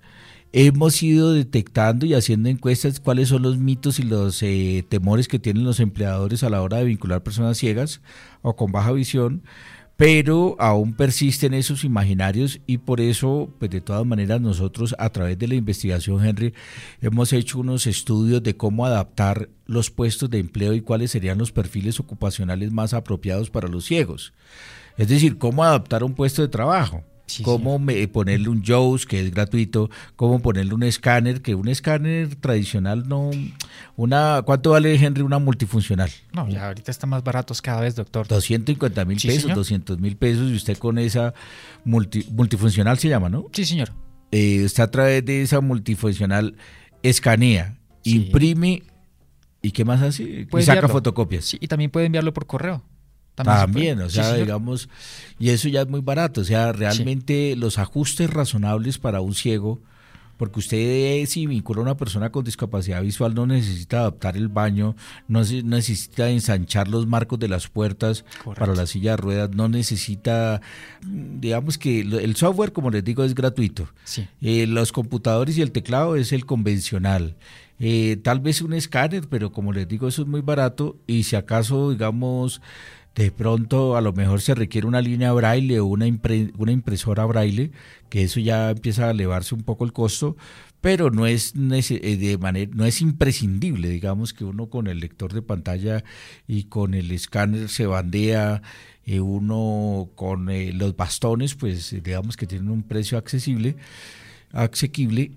hemos ido detectando y haciendo encuestas cuáles son los mitos y los eh, temores que tienen los empleadores a la hora de vincular personas ciegas o con baja visión, pero aún persisten esos imaginarios y por eso, pues de todas maneras nosotros a través de la investigación, Henry, hemos hecho unos estudios de cómo adaptar los puestos de empleo y cuáles serían los perfiles ocupacionales más apropiados para los ciegos. Es decir, cómo adaptar un puesto de trabajo cómo ponerle un JAWS que es gratuito, cómo ponerle un escáner, que un escáner tradicional no... una ¿Cuánto vale, Henry, una multifuncional? No, ya ahorita está más baratos cada vez, doctor. 250 mil pesos, 200 mil pesos, y usted con esa multifuncional se llama, ¿no? Sí, señor. Eh, usted a través de esa multifuncional escanea, imprime y ¿qué más hace? Y saca fotocopias. Sí, y también puede enviarlo por correo. También, o sea, digamos, y eso ya es muy barato, o sea, realmente los ajustes razonables para un ciego, porque usted si vincula a una persona con discapacidad visual no necesita adaptar el baño, no necesita ensanchar los marcos de las puertas para la silla de ruedas, no necesita, digamos que el software, como les digo, es gratuito. Eh, los computadores y el teclado es el convencional. Eh, tal vez un escáner, pero como les digo, eso es muy barato y si acaso, digamos, De pronto a lo mejor se requiere una línea braille o una, una impresora braille, que eso ya empieza a elevarse un poco el costo, pero no es, eh, de manera, no es imprescindible, digamos que uno con el lector de pantalla y con el escáner se bandea, eh, uno con eh, los bastones, pues digamos que tienen un precio accesible, asequible.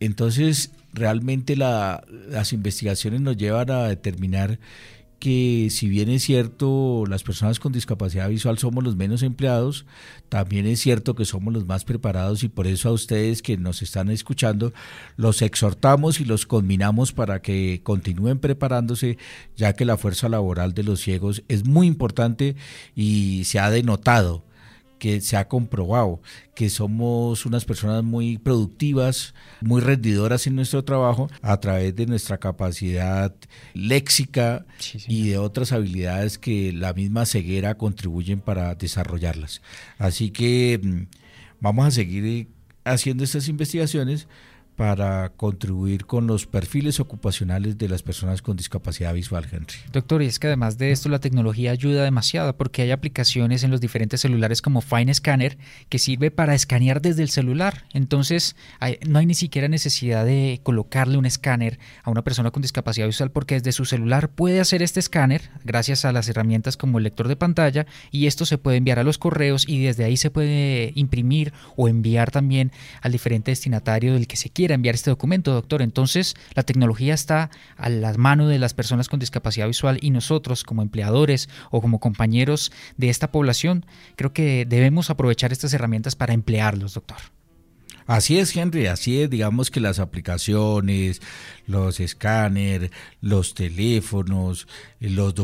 Entonces, realmente la, las investigaciones nos llevan a determinar que si bien es cierto las personas con discapacidad visual somos los menos empleados, también es cierto que somos los más preparados y por eso a ustedes que nos están escuchando los exhortamos y los combinamos para que continúen preparándose, ya que la fuerza laboral de los ciegos es muy importante y se ha denotado que se ha comprobado que somos unas personas muy productivas, muy rendidoras en nuestro trabajo a través de nuestra capacidad léxica y de otras habilidades que la misma ceguera contribuyen para desarrollarlas. Así que mm, vamos a seguir haciendo estas investigaciones para contribuir con los perfiles ocupacionales de las personas con discapacidad visual, Henry. Doctor, y es que además de esto la tecnología ayuda demasiado porque hay aplicaciones en los diferentes celulares como Fine Scanner que sirve para escanear desde el celular. Entonces no hay ni siquiera necesidad de colocarle un escáner a una persona con discapacidad visual porque desde su celular puede hacer este escáner gracias a las herramientas como el lector de pantalla y esto se puede enviar a los correos y desde ahí se puede imprimir o enviar también al diferente destinatario del que se quiera enviar este documento, doctor. Entonces, la tecnología está a la mano de las personas con discapacidad visual y nosotros como empleadores o como compañeros de esta población, creo que debemos aprovechar estas herramientas para emplearlos, doctor. Así es, Henry, así es, digamos que las aplicaciones, los escáneres, los teléfonos, los,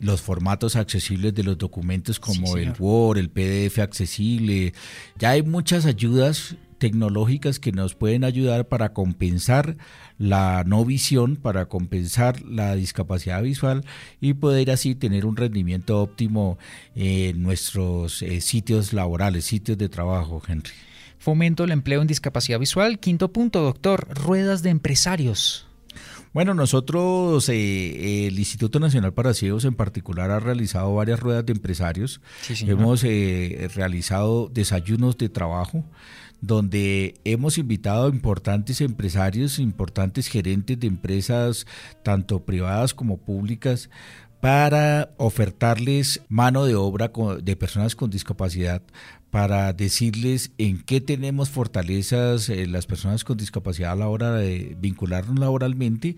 los formatos accesibles de los documentos como el Word, el PDF accesible, ya hay muchas ayudas tecnológicas que nos pueden ayudar para compensar la no visión, para compensar la discapacidad visual y poder así tener un rendimiento óptimo en nuestros eh, sitios laborales, sitios de trabajo, Henry. Fomento el empleo en discapacidad visual. Quinto punto, doctor, ruedas de empresarios. Bueno, nosotros, eh, el Instituto Nacional para Ciegos en particular, ha realizado varias ruedas de empresarios. Hemos eh, realizado desayunos de trabajo donde hemos invitado a importantes empresarios, importantes gerentes de empresas, tanto privadas como públicas, para ofertarles mano de obra de personas con discapacidad, para decirles en qué tenemos fortalezas eh, las personas con discapacidad a la hora de vincularnos laboralmente.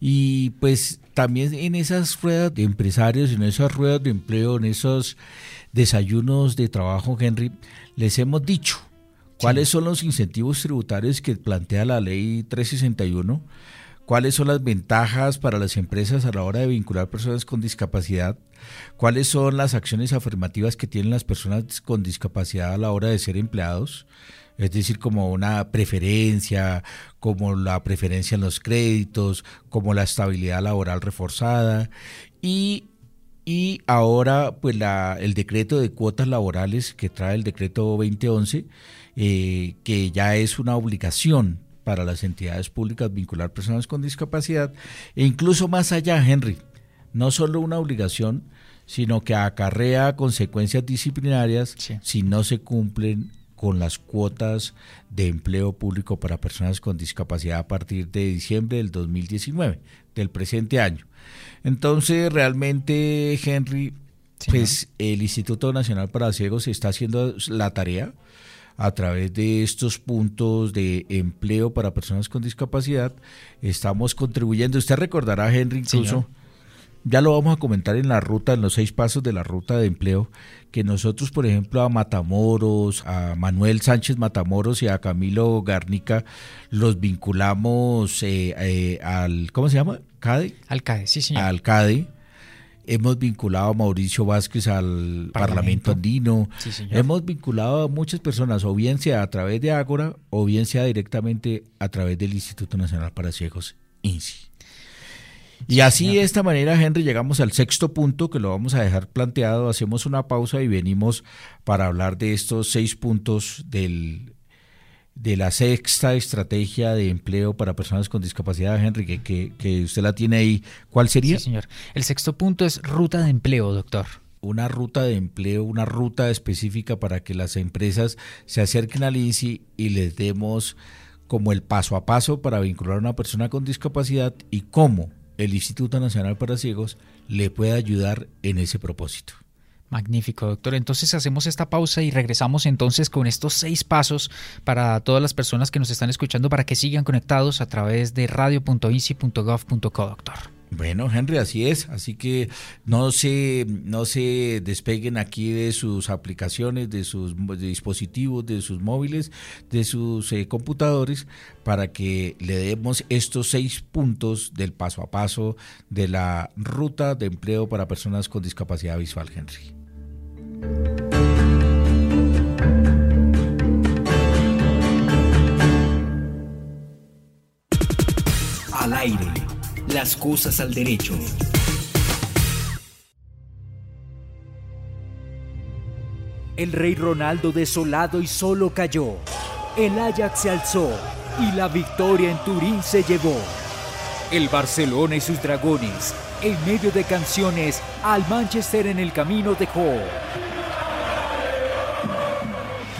Y pues también en esas ruedas de empresarios, en esas ruedas de empleo, en esos desayunos de trabajo, Henry, les hemos dicho ¿Cuáles son los incentivos tributarios que plantea la ley 361? ¿Cuáles son las ventajas para las empresas a la hora de vincular personas con discapacidad? ¿Cuáles son las acciones afirmativas que tienen las personas con discapacidad a la hora de ser empleados? Es decir, como una preferencia, como la preferencia en los créditos, como la estabilidad laboral reforzada. Y, y ahora, pues la, el decreto de cuotas laborales que trae el decreto 2011 eh, que ya es una obligación para las entidades públicas vincular personas con discapacidad. E incluso más allá, Henry, no solo una obligación, sino que acarrea consecuencias disciplinarias si no se cumplen con las cuotas de empleo público para personas con discapacidad a partir de diciembre del 2019, del presente año. Entonces, realmente, Henry, pues el Instituto Nacional para Ciegos está haciendo la tarea a través de estos puntos de empleo para personas con discapacidad, estamos contribuyendo. Usted recordará, Henry, incluso, ya lo vamos a comentar en la ruta, en los seis pasos de la ruta de empleo, que nosotros, por ejemplo, a Matamoros, a Manuel Sánchez Matamoros y a Camilo Garnica, los vinculamos eh, eh, al, ¿cómo se llama? CADE. Al CADE, sí, señor. Al CADE hemos vinculado a Mauricio Vázquez al Parlamento, Andino, hemos vinculado a muchas personas, o bien sea a través de Ágora, o bien sea directamente a través del Instituto Nacional para Ciegos, INSI. Y así de esta manera, Henry, llegamos al sexto punto que lo vamos a dejar planteado. Hacemos una pausa y venimos para hablar de estos seis puntos del de la sexta estrategia de empleo para personas con discapacidad, Henry, que, que, usted la tiene ahí. ¿Cuál sería? Sí, señor. El sexto punto es ruta de empleo, doctor. una ruta de empleo, una ruta específica para que las empresas se acerquen al INSI y les demos como el paso a paso para vincular a una persona con discapacidad y cómo el Instituto Nacional para Ciegos le puede ayudar en ese propósito. Magnífico, doctor. Entonces hacemos esta pausa y regresamos entonces con estos seis pasos para todas las personas que nos están escuchando para que sigan conectados a través de radio.ici.gov.co, doctor. Bueno, Henry, así es. Así que no se, no se despeguen aquí de sus aplicaciones, de sus dispositivos, de sus móviles, de sus eh, computadores, para que le demos estos seis puntos del paso a paso de la ruta de empleo para personas con discapacidad visual, Henry. Al aire las cosas al derecho. El rey Ronaldo desolado y solo cayó. El Ajax se alzó y la victoria en Turín se llevó. El Barcelona y sus dragones, en medio de canciones, al Manchester en el camino dejó.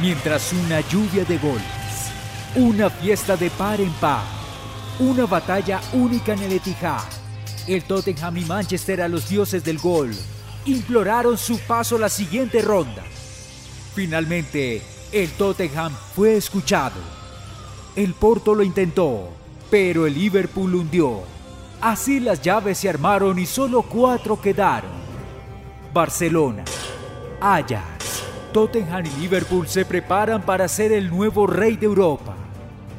Mientras una lluvia de goles, una fiesta de par en par una batalla única en el Etihad. El Tottenham y Manchester a los dioses del gol imploraron su paso la siguiente ronda. Finalmente, el Tottenham fue escuchado. El Porto lo intentó, pero el Liverpool hundió. Así las llaves se armaron y solo cuatro quedaron. Barcelona, Ajax, Tottenham y Liverpool se preparan para ser el nuevo rey de Europa.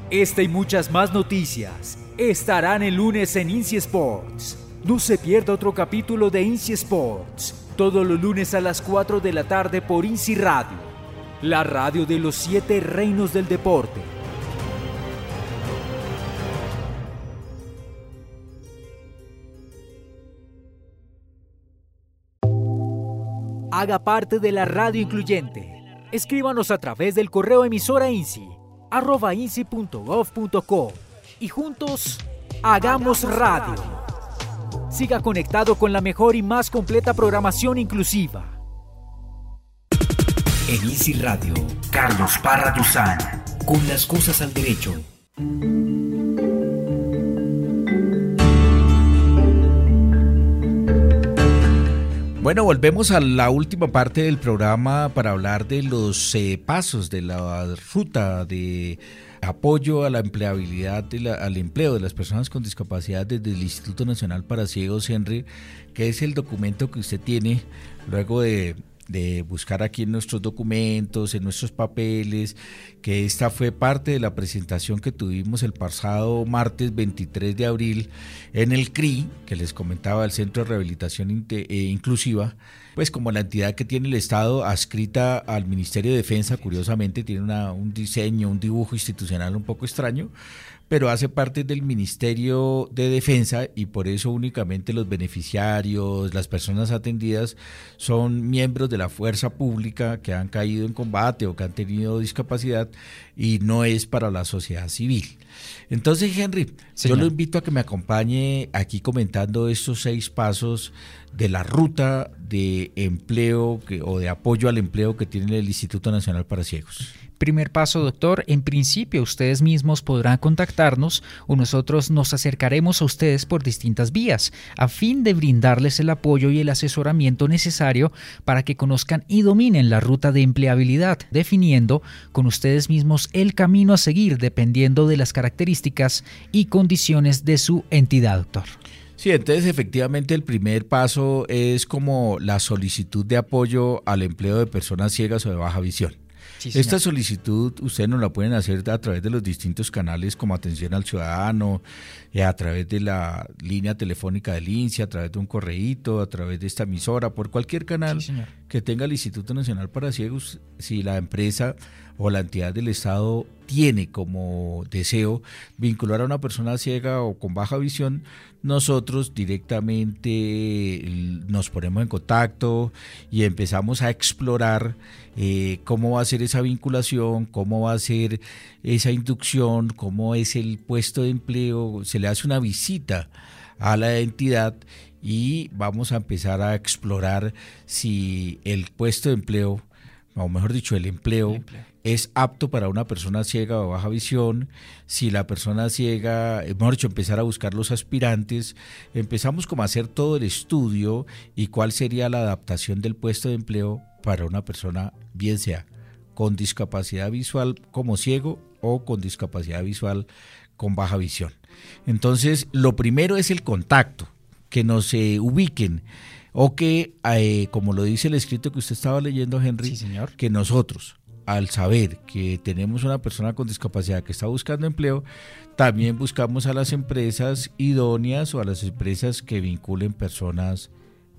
Esta y muchas más noticias estarán el lunes en Inci Sports. No se pierda otro capítulo de Inci Sports, todos los lunes a las 4 de la tarde por Inci Radio, la radio de los siete reinos del deporte. Haga parte de la radio incluyente. Escríbanos a través del correo emisora INSI arroba inci.gov.co y juntos hagamos radio. Siga conectado con la mejor y más completa programación inclusiva. En ICI Radio, Carlos Parra Duzán, con las cosas al derecho. Bueno, volvemos a la última parte del programa para hablar de los eh, pasos de la ruta de apoyo a la empleabilidad, al empleo de las personas con discapacidad desde el Instituto Nacional para Ciegos, Henry, que es el documento que usted tiene luego de de buscar aquí en nuestros documentos, en nuestros papeles, que esta fue parte de la presentación que tuvimos el pasado martes 23 de abril en el CRI, que les comentaba el Centro de Rehabilitación eh, Inclusiva, pues como la entidad que tiene el Estado adscrita al Ministerio de Defensa, curiosamente tiene un diseño, un dibujo institucional un poco extraño, pero hace parte del Ministerio de Defensa y por eso únicamente los beneficiarios, las personas atendidas son miembros de la fuerza pública que han caído en combate o que han tenido discapacidad y no es para la sociedad civil. Entonces, Henry, yo lo invito a que me acompañe aquí comentando estos seis pasos de la ruta de empleo o de apoyo al empleo que tiene el Instituto Nacional para Ciegos. Primer paso, doctor, en principio ustedes mismos podrán contactarnos o nosotros nos acercaremos a ustedes por distintas vías, a fin de brindarles el apoyo y el asesoramiento necesario para que conozcan y dominen la ruta de empleabilidad, definiendo con ustedes mismos el camino a seguir dependiendo de las características y condiciones de su entidad, doctor. Sí, entonces efectivamente el primer paso es como la solicitud de apoyo al empleo de personas ciegas o de baja visión. Esta solicitud ustedes no la pueden hacer a través de los distintos canales como atención al ciudadano, a través de la línea telefónica del INSI, a través de un correíto, a través de esta emisora, por cualquier canal que tenga el Instituto Nacional para Ciegos, si la empresa o la entidad del Estado tiene como deseo vincular a una persona ciega o con baja visión, nosotros directamente nos ponemos en contacto y empezamos a explorar eh, cómo va a ser esa vinculación, cómo va a ser esa inducción, cómo es el puesto de empleo, se le hace una visita a la entidad y vamos a empezar a explorar si el puesto de empleo, o mejor dicho, el empleo, es apto para una persona ciega o baja visión, si la persona ciega, eh, mejor dicho, empezar a buscar los aspirantes, empezamos como a hacer todo el estudio y cuál sería la adaptación del puesto de empleo para una persona, bien sea con discapacidad visual como ciego o con discapacidad visual con baja visión. Entonces, lo primero es el contacto, que nos ubiquen o que, eh, como lo dice el escrito que usted estaba leyendo, Henry, señor. que nosotros, al saber que tenemos una persona con discapacidad que está buscando empleo, también buscamos a las empresas idóneas o a las empresas que vinculen personas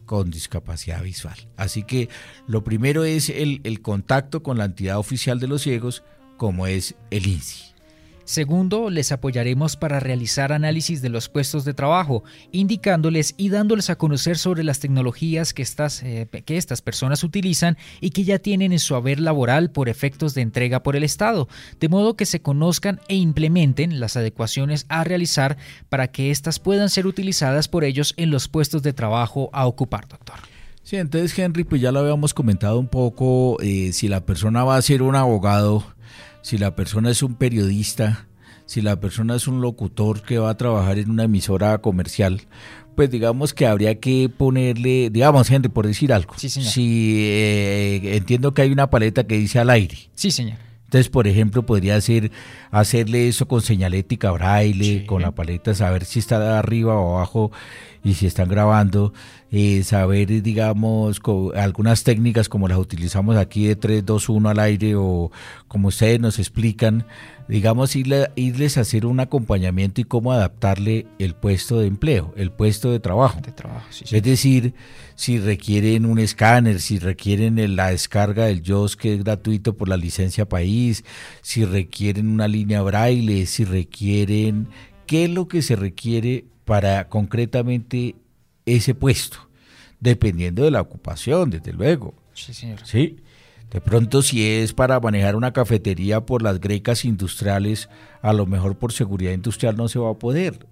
con discapacidad visual. Así que lo primero es el, el contacto con la entidad oficial de los ciegos, como es el INSI. Segundo, les apoyaremos para realizar análisis de los puestos de trabajo, indicándoles y dándoles a conocer sobre las tecnologías que estas, eh, que estas personas utilizan y que ya tienen en su haber laboral por efectos de entrega por el Estado, de modo que se conozcan e implementen las adecuaciones a realizar para que éstas puedan ser utilizadas por ellos en los puestos de trabajo a ocupar, doctor. Sí, entonces Henry, pues ya lo habíamos comentado un poco, eh, si la persona va a ser un abogado, si la persona es un periodista, si la persona es un locutor que va a trabajar en una emisora comercial, pues digamos que habría que ponerle, digamos, Henry, por decir algo. Sí, señor. Si eh, entiendo que hay una paleta que dice al aire. Sí, señor. Entonces, por ejemplo, podría ser hacerle eso con señalética braille, con la paleta, saber si está arriba o abajo y si están grabando, eh, saber, digamos, algunas técnicas como las utilizamos aquí de 3, 2, 1 al aire o como ustedes nos explican, digamos, irles a hacer un acompañamiento y cómo adaptarle el puesto de empleo, el puesto de trabajo. De trabajo Es decir, si requieren un escáner, si requieren la descarga del JOS que es gratuito por la licencia país, si requieren una línea braille, si requieren, qué es lo que se requiere para concretamente ese puesto, dependiendo de la ocupación, desde luego. Sí, señor. Sí. De pronto si es para manejar una cafetería por las grecas industriales, a lo mejor por seguridad industrial no se va a poder.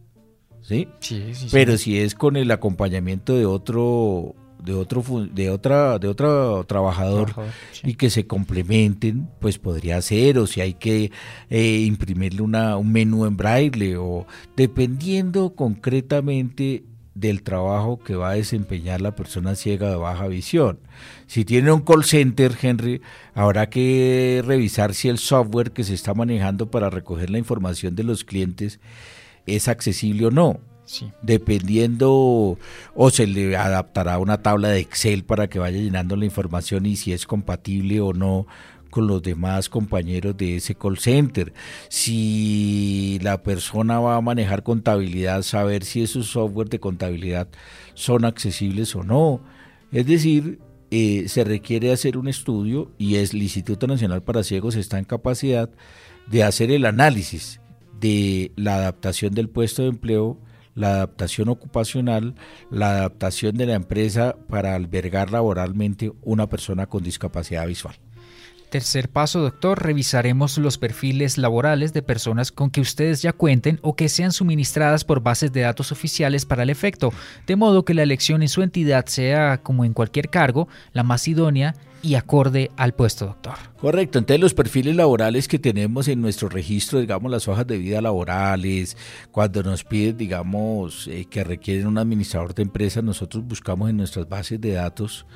¿Sí? Sí, sí, Pero si es con el acompañamiento de otro de otro de otra de otro trabajador, y que se complementen pues podría ser o si hay que eh, imprimirle una, un menú en braille o dependiendo concretamente del trabajo que va a desempeñar la persona ciega de baja visión. Si tiene un call center, Henry, habrá que revisar si el software que se está manejando para recoger la información de los clientes es accesible o no. Dependiendo, o se le adaptará una tabla de Excel para que vaya llenando la información y si es compatible o no con los demás compañeros de ese call center. Si la persona va a manejar contabilidad, saber si esos software de contabilidad son accesibles o no. Es decir, eh, se requiere hacer un estudio y el Instituto Nacional para Ciegos está en capacidad de hacer el análisis de la adaptación del puesto de empleo, la adaptación ocupacional, la adaptación de la empresa para albergar laboralmente una persona con discapacidad visual. Tercer paso, doctor, revisaremos los perfiles laborales de personas con que ustedes ya cuenten o que sean suministradas por bases de datos oficiales para el efecto, de modo que la elección en su entidad sea, como en cualquier cargo, la más idónea y acorde al puesto, doctor. Correcto, entonces los perfiles laborales que tenemos en nuestro registro, digamos las hojas de vida laborales, cuando nos piden, digamos, eh, que requieren un administrador de empresa, nosotros buscamos en nuestras bases de datos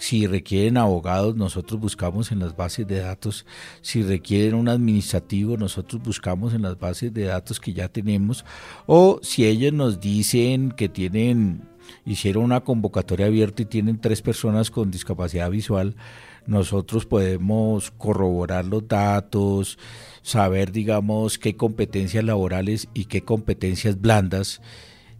si requieren abogados, nosotros buscamos en las bases de datos. Si requieren un administrativo, nosotros buscamos en las bases de datos que ya tenemos. O si ellos nos dicen que tienen, hicieron una convocatoria abierta y tienen tres personas con discapacidad visual, nosotros podemos corroborar los datos, saber, digamos, qué competencias laborales y qué competencias blandas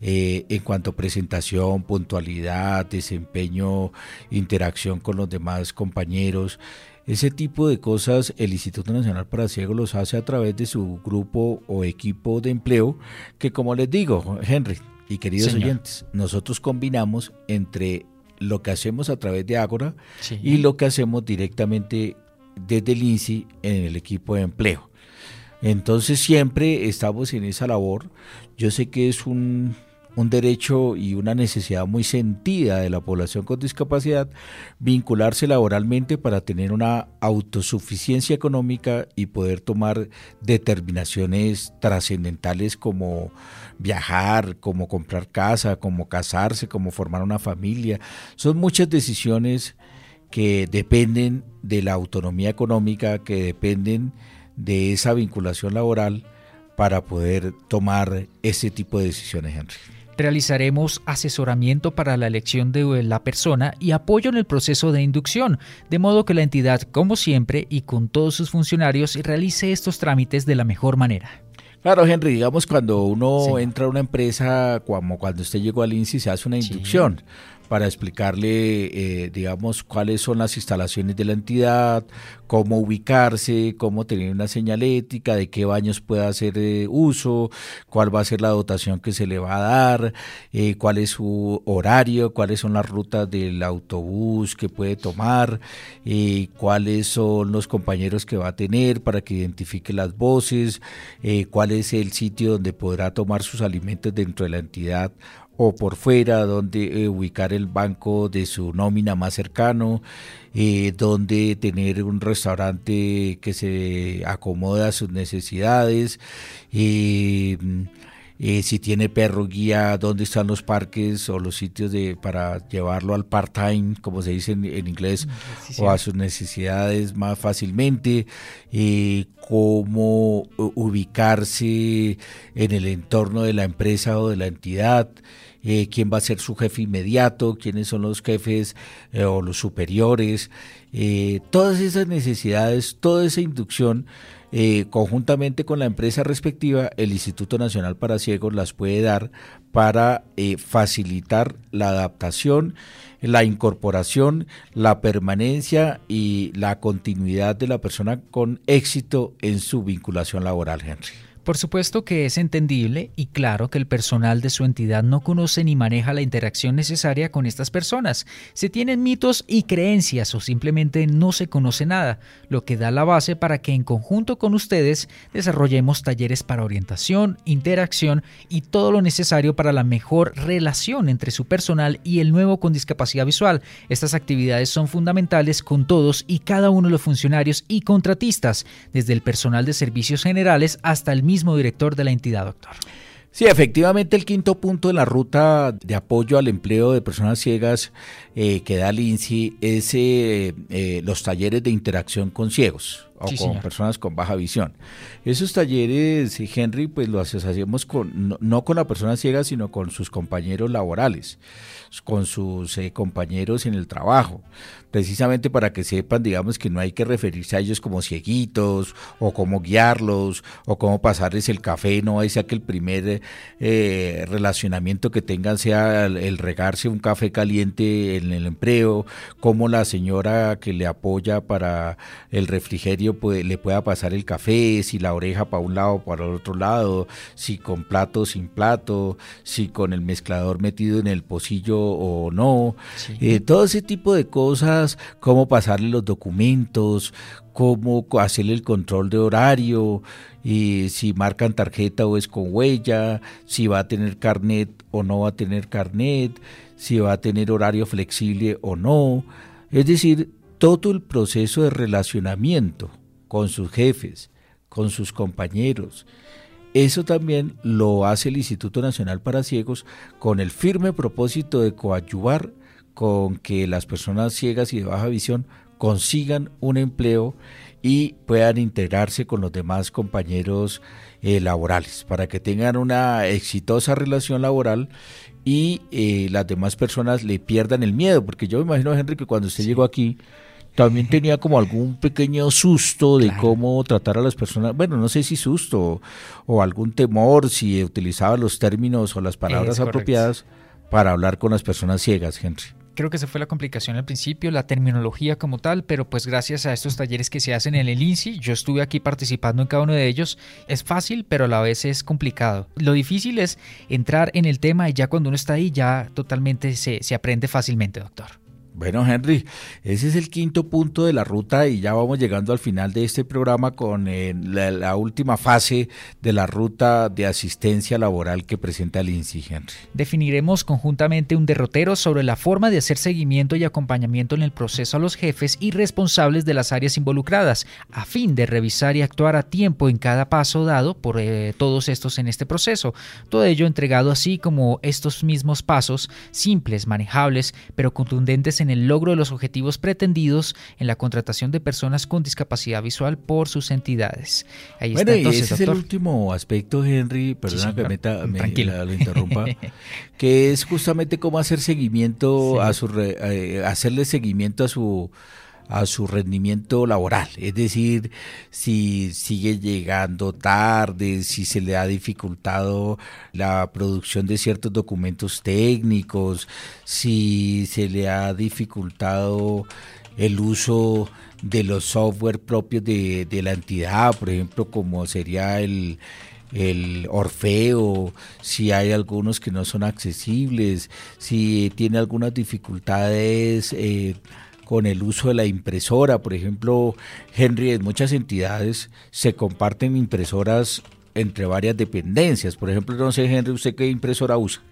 eh, en cuanto a presentación, puntualidad, desempeño, interacción con los demás compañeros. Ese tipo de cosas el Instituto Nacional para Ciegos los hace a través de su grupo o equipo de empleo, que como les digo, Henry y queridos oyentes, nosotros combinamos entre lo que hacemos a través de Ágora y lo que hacemos directamente desde el INSI en el equipo de empleo. Entonces siempre estamos en esa labor. Yo sé que es un un derecho y una necesidad muy sentida de la población con discapacidad, vincularse laboralmente para tener una autosuficiencia económica y poder tomar determinaciones trascendentales como viajar, como comprar casa, como casarse, como formar una familia. Son muchas decisiones que dependen de la autonomía económica, que dependen de esa vinculación laboral para poder tomar ese tipo de decisiones, Henry. Realizaremos asesoramiento para la elección de la persona y apoyo en el proceso de inducción, de modo que la entidad, como siempre, y con todos sus funcionarios, realice estos trámites de la mejor manera. Claro, Henry, digamos cuando uno entra a una empresa, como cuando usted llegó al INSI, se hace una inducción para explicarle, eh, digamos, cuáles son las instalaciones de la entidad, cómo ubicarse, cómo tener una señalética, de qué baños puede hacer eh, uso, cuál va a ser la dotación que se le va a dar, eh, cuál es su horario, cuáles son las rutas del autobús que puede tomar, cuáles son los compañeros que va a tener para que identifique las voces, cuál es el sitio donde podrá tomar sus alimentos dentro de la entidad o por fuera, donde eh, ubicar el banco de su nómina más cercano, eh, donde tener un restaurante que se acomoda a sus necesidades. Eh, eh, si tiene perro guía, dónde están los parques o los sitios de para llevarlo al part-time, como se dice en, inglés, o a sus necesidades más fácilmente, eh, cómo ubicarse en el entorno de la empresa o de la entidad, eh, quién va a ser su jefe inmediato, quiénes son los jefes o los superiores, todas esas necesidades, toda esa inducción eh, conjuntamente con la empresa respectiva, el Instituto Nacional para Ciegos las puede dar para eh, facilitar la adaptación, la incorporación, la permanencia y la continuidad de la persona con éxito en su vinculación laboral, Henry. Por supuesto que es entendible y claro que el personal de su entidad no conoce ni maneja la interacción necesaria con estas personas. Se tienen mitos y creencias o simplemente no se conoce nada, lo que da la base para que en conjunto con ustedes desarrollemos talleres para orientación, interacción y todo lo necesario para la mejor relación entre su personal y el nuevo con discapacidad visual. Estas actividades son fundamentales con todos y cada uno de los funcionarios y contratistas, desde el personal de servicios generales hasta el mismo director de la entidad, doctor. Sí, efectivamente el quinto punto de la ruta de apoyo al empleo de personas ciegas eh, que da el INSI es eh, eh, los talleres de interacción con ciegos o con personas con baja visión. Esos talleres, Henry, pues los hacemos con, no, con la persona ciega, sino con sus compañeros laborales, con sus compañeros en el trabajo precisamente para que sepan, digamos, que no hay que referirse a ellos como cieguitos o cómo guiarlos o cómo pasarles el café, no sea que el primer eh, relacionamiento que tengan sea el, regarse un café caliente en el empleo, como la señora que le apoya para el refrigerio le pueda pasar el café, si la oreja para un lado o para el otro lado, si con plato o sin plato, si con el mezclador metido en el pocillo o no, eh, todo ese tipo de cosas cómo pasarle los documentos, cómo hacerle el control de horario, y si marcan tarjeta o es con huella, si va a tener carnet o no va a tener carnet, si va a tener horario flexible o no. Es decir, todo el proceso de relacionamiento con sus jefes, con sus compañeros. Eso también lo hace el Instituto Nacional para Ciegos con el firme propósito de coadyuvar con que las personas ciegas y de baja visión consigan un empleo y puedan integrarse con los demás compañeros eh, laborales para que tengan una exitosa relación laboral y eh, las demás personas le pierdan el miedo, porque yo me imagino, Henry, que cuando usted llegó aquí, también tenía como algún pequeño susto de cómo tratar a las personas, bueno, no sé si susto o, algún temor, si utilizaba los términos o las palabras apropiadas para hablar con las personas ciegas, Henry creo que esa fue la complicación al principio, la terminología como tal, pero pues gracias a estos talleres que se hacen en el INSI, yo estuve aquí participando en cada uno de ellos, es fácil, pero a la vez es complicado. Lo difícil es entrar en el tema y ya cuando uno está ahí ya totalmente se, se aprende fácilmente, doctor. Bueno, Henry, ese es el quinto punto de la ruta y ya vamos llegando al final de este programa con eh, la, última fase de la ruta de asistencia laboral que presenta el INSI, Henry. Definiremos conjuntamente un derrotero sobre la forma de hacer seguimiento y acompañamiento en el proceso a los jefes y responsables de las áreas involucradas, a fin de revisar y actuar a tiempo en cada paso dado por eh, todos estos en este proceso. Todo ello entregado así como estos mismos pasos, simples, manejables, pero contundentes en el logro de los objetivos pretendidos en la contratación de personas con discapacidad visual por sus entidades. Ahí bueno, está, ese es el último aspecto, Henry, perdona que meta, me, lo interrumpa, que es justamente cómo hacer seguimiento a su, eh, hacerle seguimiento a su a su rendimiento laboral, es decir, si sigue llegando tarde, si se le ha dificultado la producción de ciertos documentos técnicos, si se le ha dificultado el uso de los software propios de, la entidad, por ejemplo, como sería el, Orfeo, si hay algunos que no son accesibles, si tiene algunas dificultades eh, con el uso de la impresora. Por ejemplo, Henry, en muchas entidades se comparten impresoras entre varias dependencias. Por ejemplo, no sé, Henry, ¿usted qué impresora usa?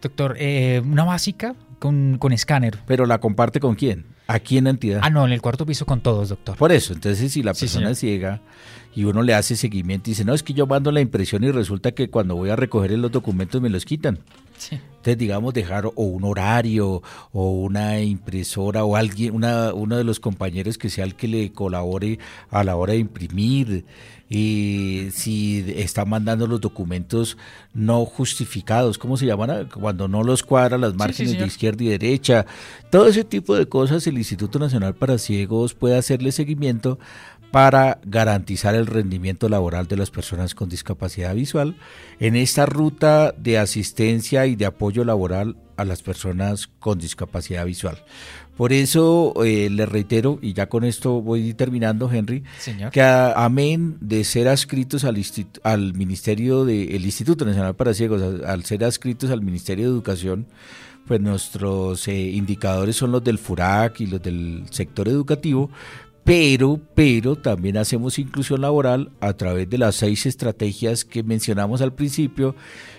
Doctor, eh, una básica con, con escáner. ¿Pero la comparte con quién? Aquí en la entidad. Ah, no, en el cuarto piso con todos, doctor. Por eso, entonces si la persona es ciega y uno le hace seguimiento y dice, no, es que yo mando la impresión y resulta que cuando voy a recoger los documentos me los quitan. Entonces, digamos, dejar o un horario o una impresora o alguien, una, uno de los compañeros que sea el que le colabore a la hora de imprimir. Y si está mandando los documentos no justificados, ¿cómo se llaman? Cuando no los cuadra las márgenes de izquierda y derecha. Todo ese tipo de cosas el Instituto Nacional para Ciegos puede hacerle seguimiento para garantizar el rendimiento laboral de las personas con discapacidad visual en esta ruta de asistencia y de apoyo laboral a las personas con discapacidad visual. Por eso eh, le reitero, y ya con esto voy terminando, Henry, que amén de ser adscritos al, al Ministerio de, el Instituto Nacional para Ciegos, al, ser adscritos al Ministerio de Educación, pues nuestros eh, indicadores son los del FURAC y los del sector educativo, pero, pero también hacemos inclusión laboral a través de las seis estrategias que mencionamos al principio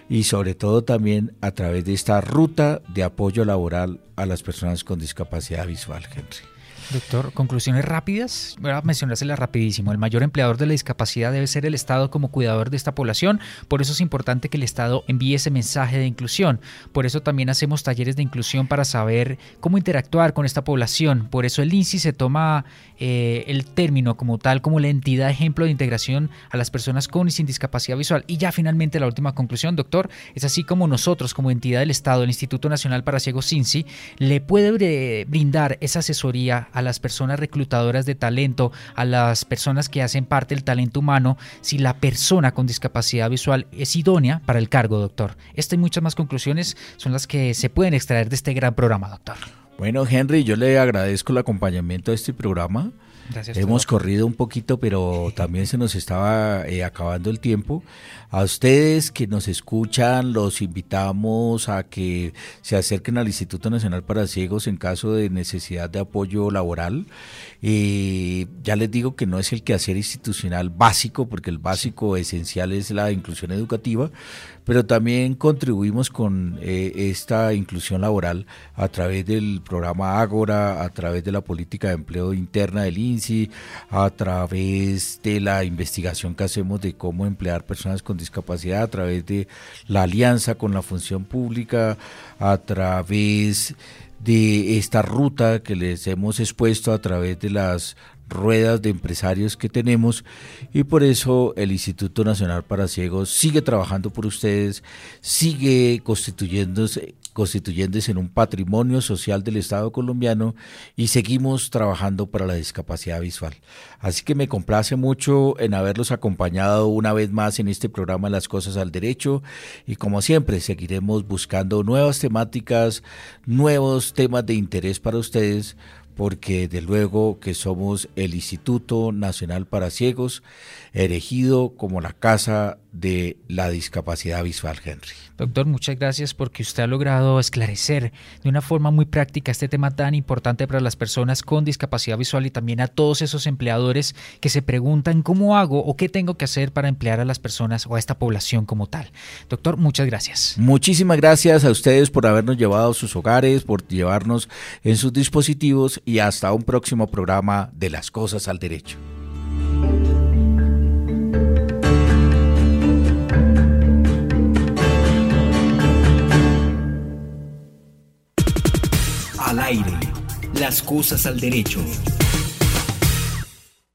y sobre todo también a través de esta ruta de apoyo laboral a las personas con discapacidad visual, Henry. Doctor, conclusiones rápidas. Voy a mencionárselas rapidísimo. El mayor empleador de la discapacidad debe ser el Estado como cuidador de esta población. Por eso es importante que el Estado envíe ese mensaje de inclusión. Por eso también hacemos talleres de inclusión para saber cómo interactuar con esta población. Por eso el INSI se toma eh, el término como tal, como la entidad ejemplo de integración a las personas con y sin discapacidad visual. Y ya finalmente la última conclusión, doctor, es así como nosotros como entidad del Estado, el Instituto Nacional para Ciegos INSI, le puede brindar esa asesoría a las personas reclutadoras de talento, a las personas que hacen parte del talento humano, si la persona con discapacidad visual es idónea para el cargo, doctor. Esta y muchas más conclusiones son las que se pueden extraer de este gran programa, doctor. Bueno, Henry, yo le agradezco el acompañamiento a este programa. Hemos corrido un poquito, pero también se nos estaba eh, acabando el tiempo. A ustedes que nos escuchan, los invitamos a que se acerquen al Instituto Nacional para Ciegos en caso de necesidad de apoyo laboral. Eh, ya les digo que no es el quehacer institucional básico, porque el básico esencial es la inclusión educativa, pero también contribuimos con eh, esta inclusión laboral a través del programa Ágora, a través de la política de empleo interna del INSI, a través de la investigación que hacemos de cómo emplear personas con discapacidad, a través de la alianza con la función pública, a través de esta ruta que les hemos expuesto a través de las ruedas de empresarios que tenemos y por eso el Instituto Nacional para Ciegos sigue trabajando por ustedes, sigue constituyéndose, constituyéndose en un patrimonio social del Estado colombiano y seguimos trabajando para la discapacidad visual. Así que me complace mucho en haberlos acompañado una vez más en este programa Las Cosas al Derecho y como siempre seguiremos buscando nuevas temáticas, nuevos temas de interés para ustedes porque de luego que somos el Instituto Nacional para Ciegos, erigido como la casa de la discapacidad visual, Henry. Doctor, muchas gracias porque usted ha logrado esclarecer de una forma muy práctica este tema tan importante para las personas con discapacidad visual y también a todos esos empleadores que se preguntan cómo hago o qué tengo que hacer para emplear a las personas o a esta población como tal. Doctor, muchas gracias. Muchísimas gracias a ustedes por habernos llevado a sus hogares, por llevarnos en sus dispositivos y hasta un próximo programa de Las Cosas al Derecho. Al aire, las cosas al derecho.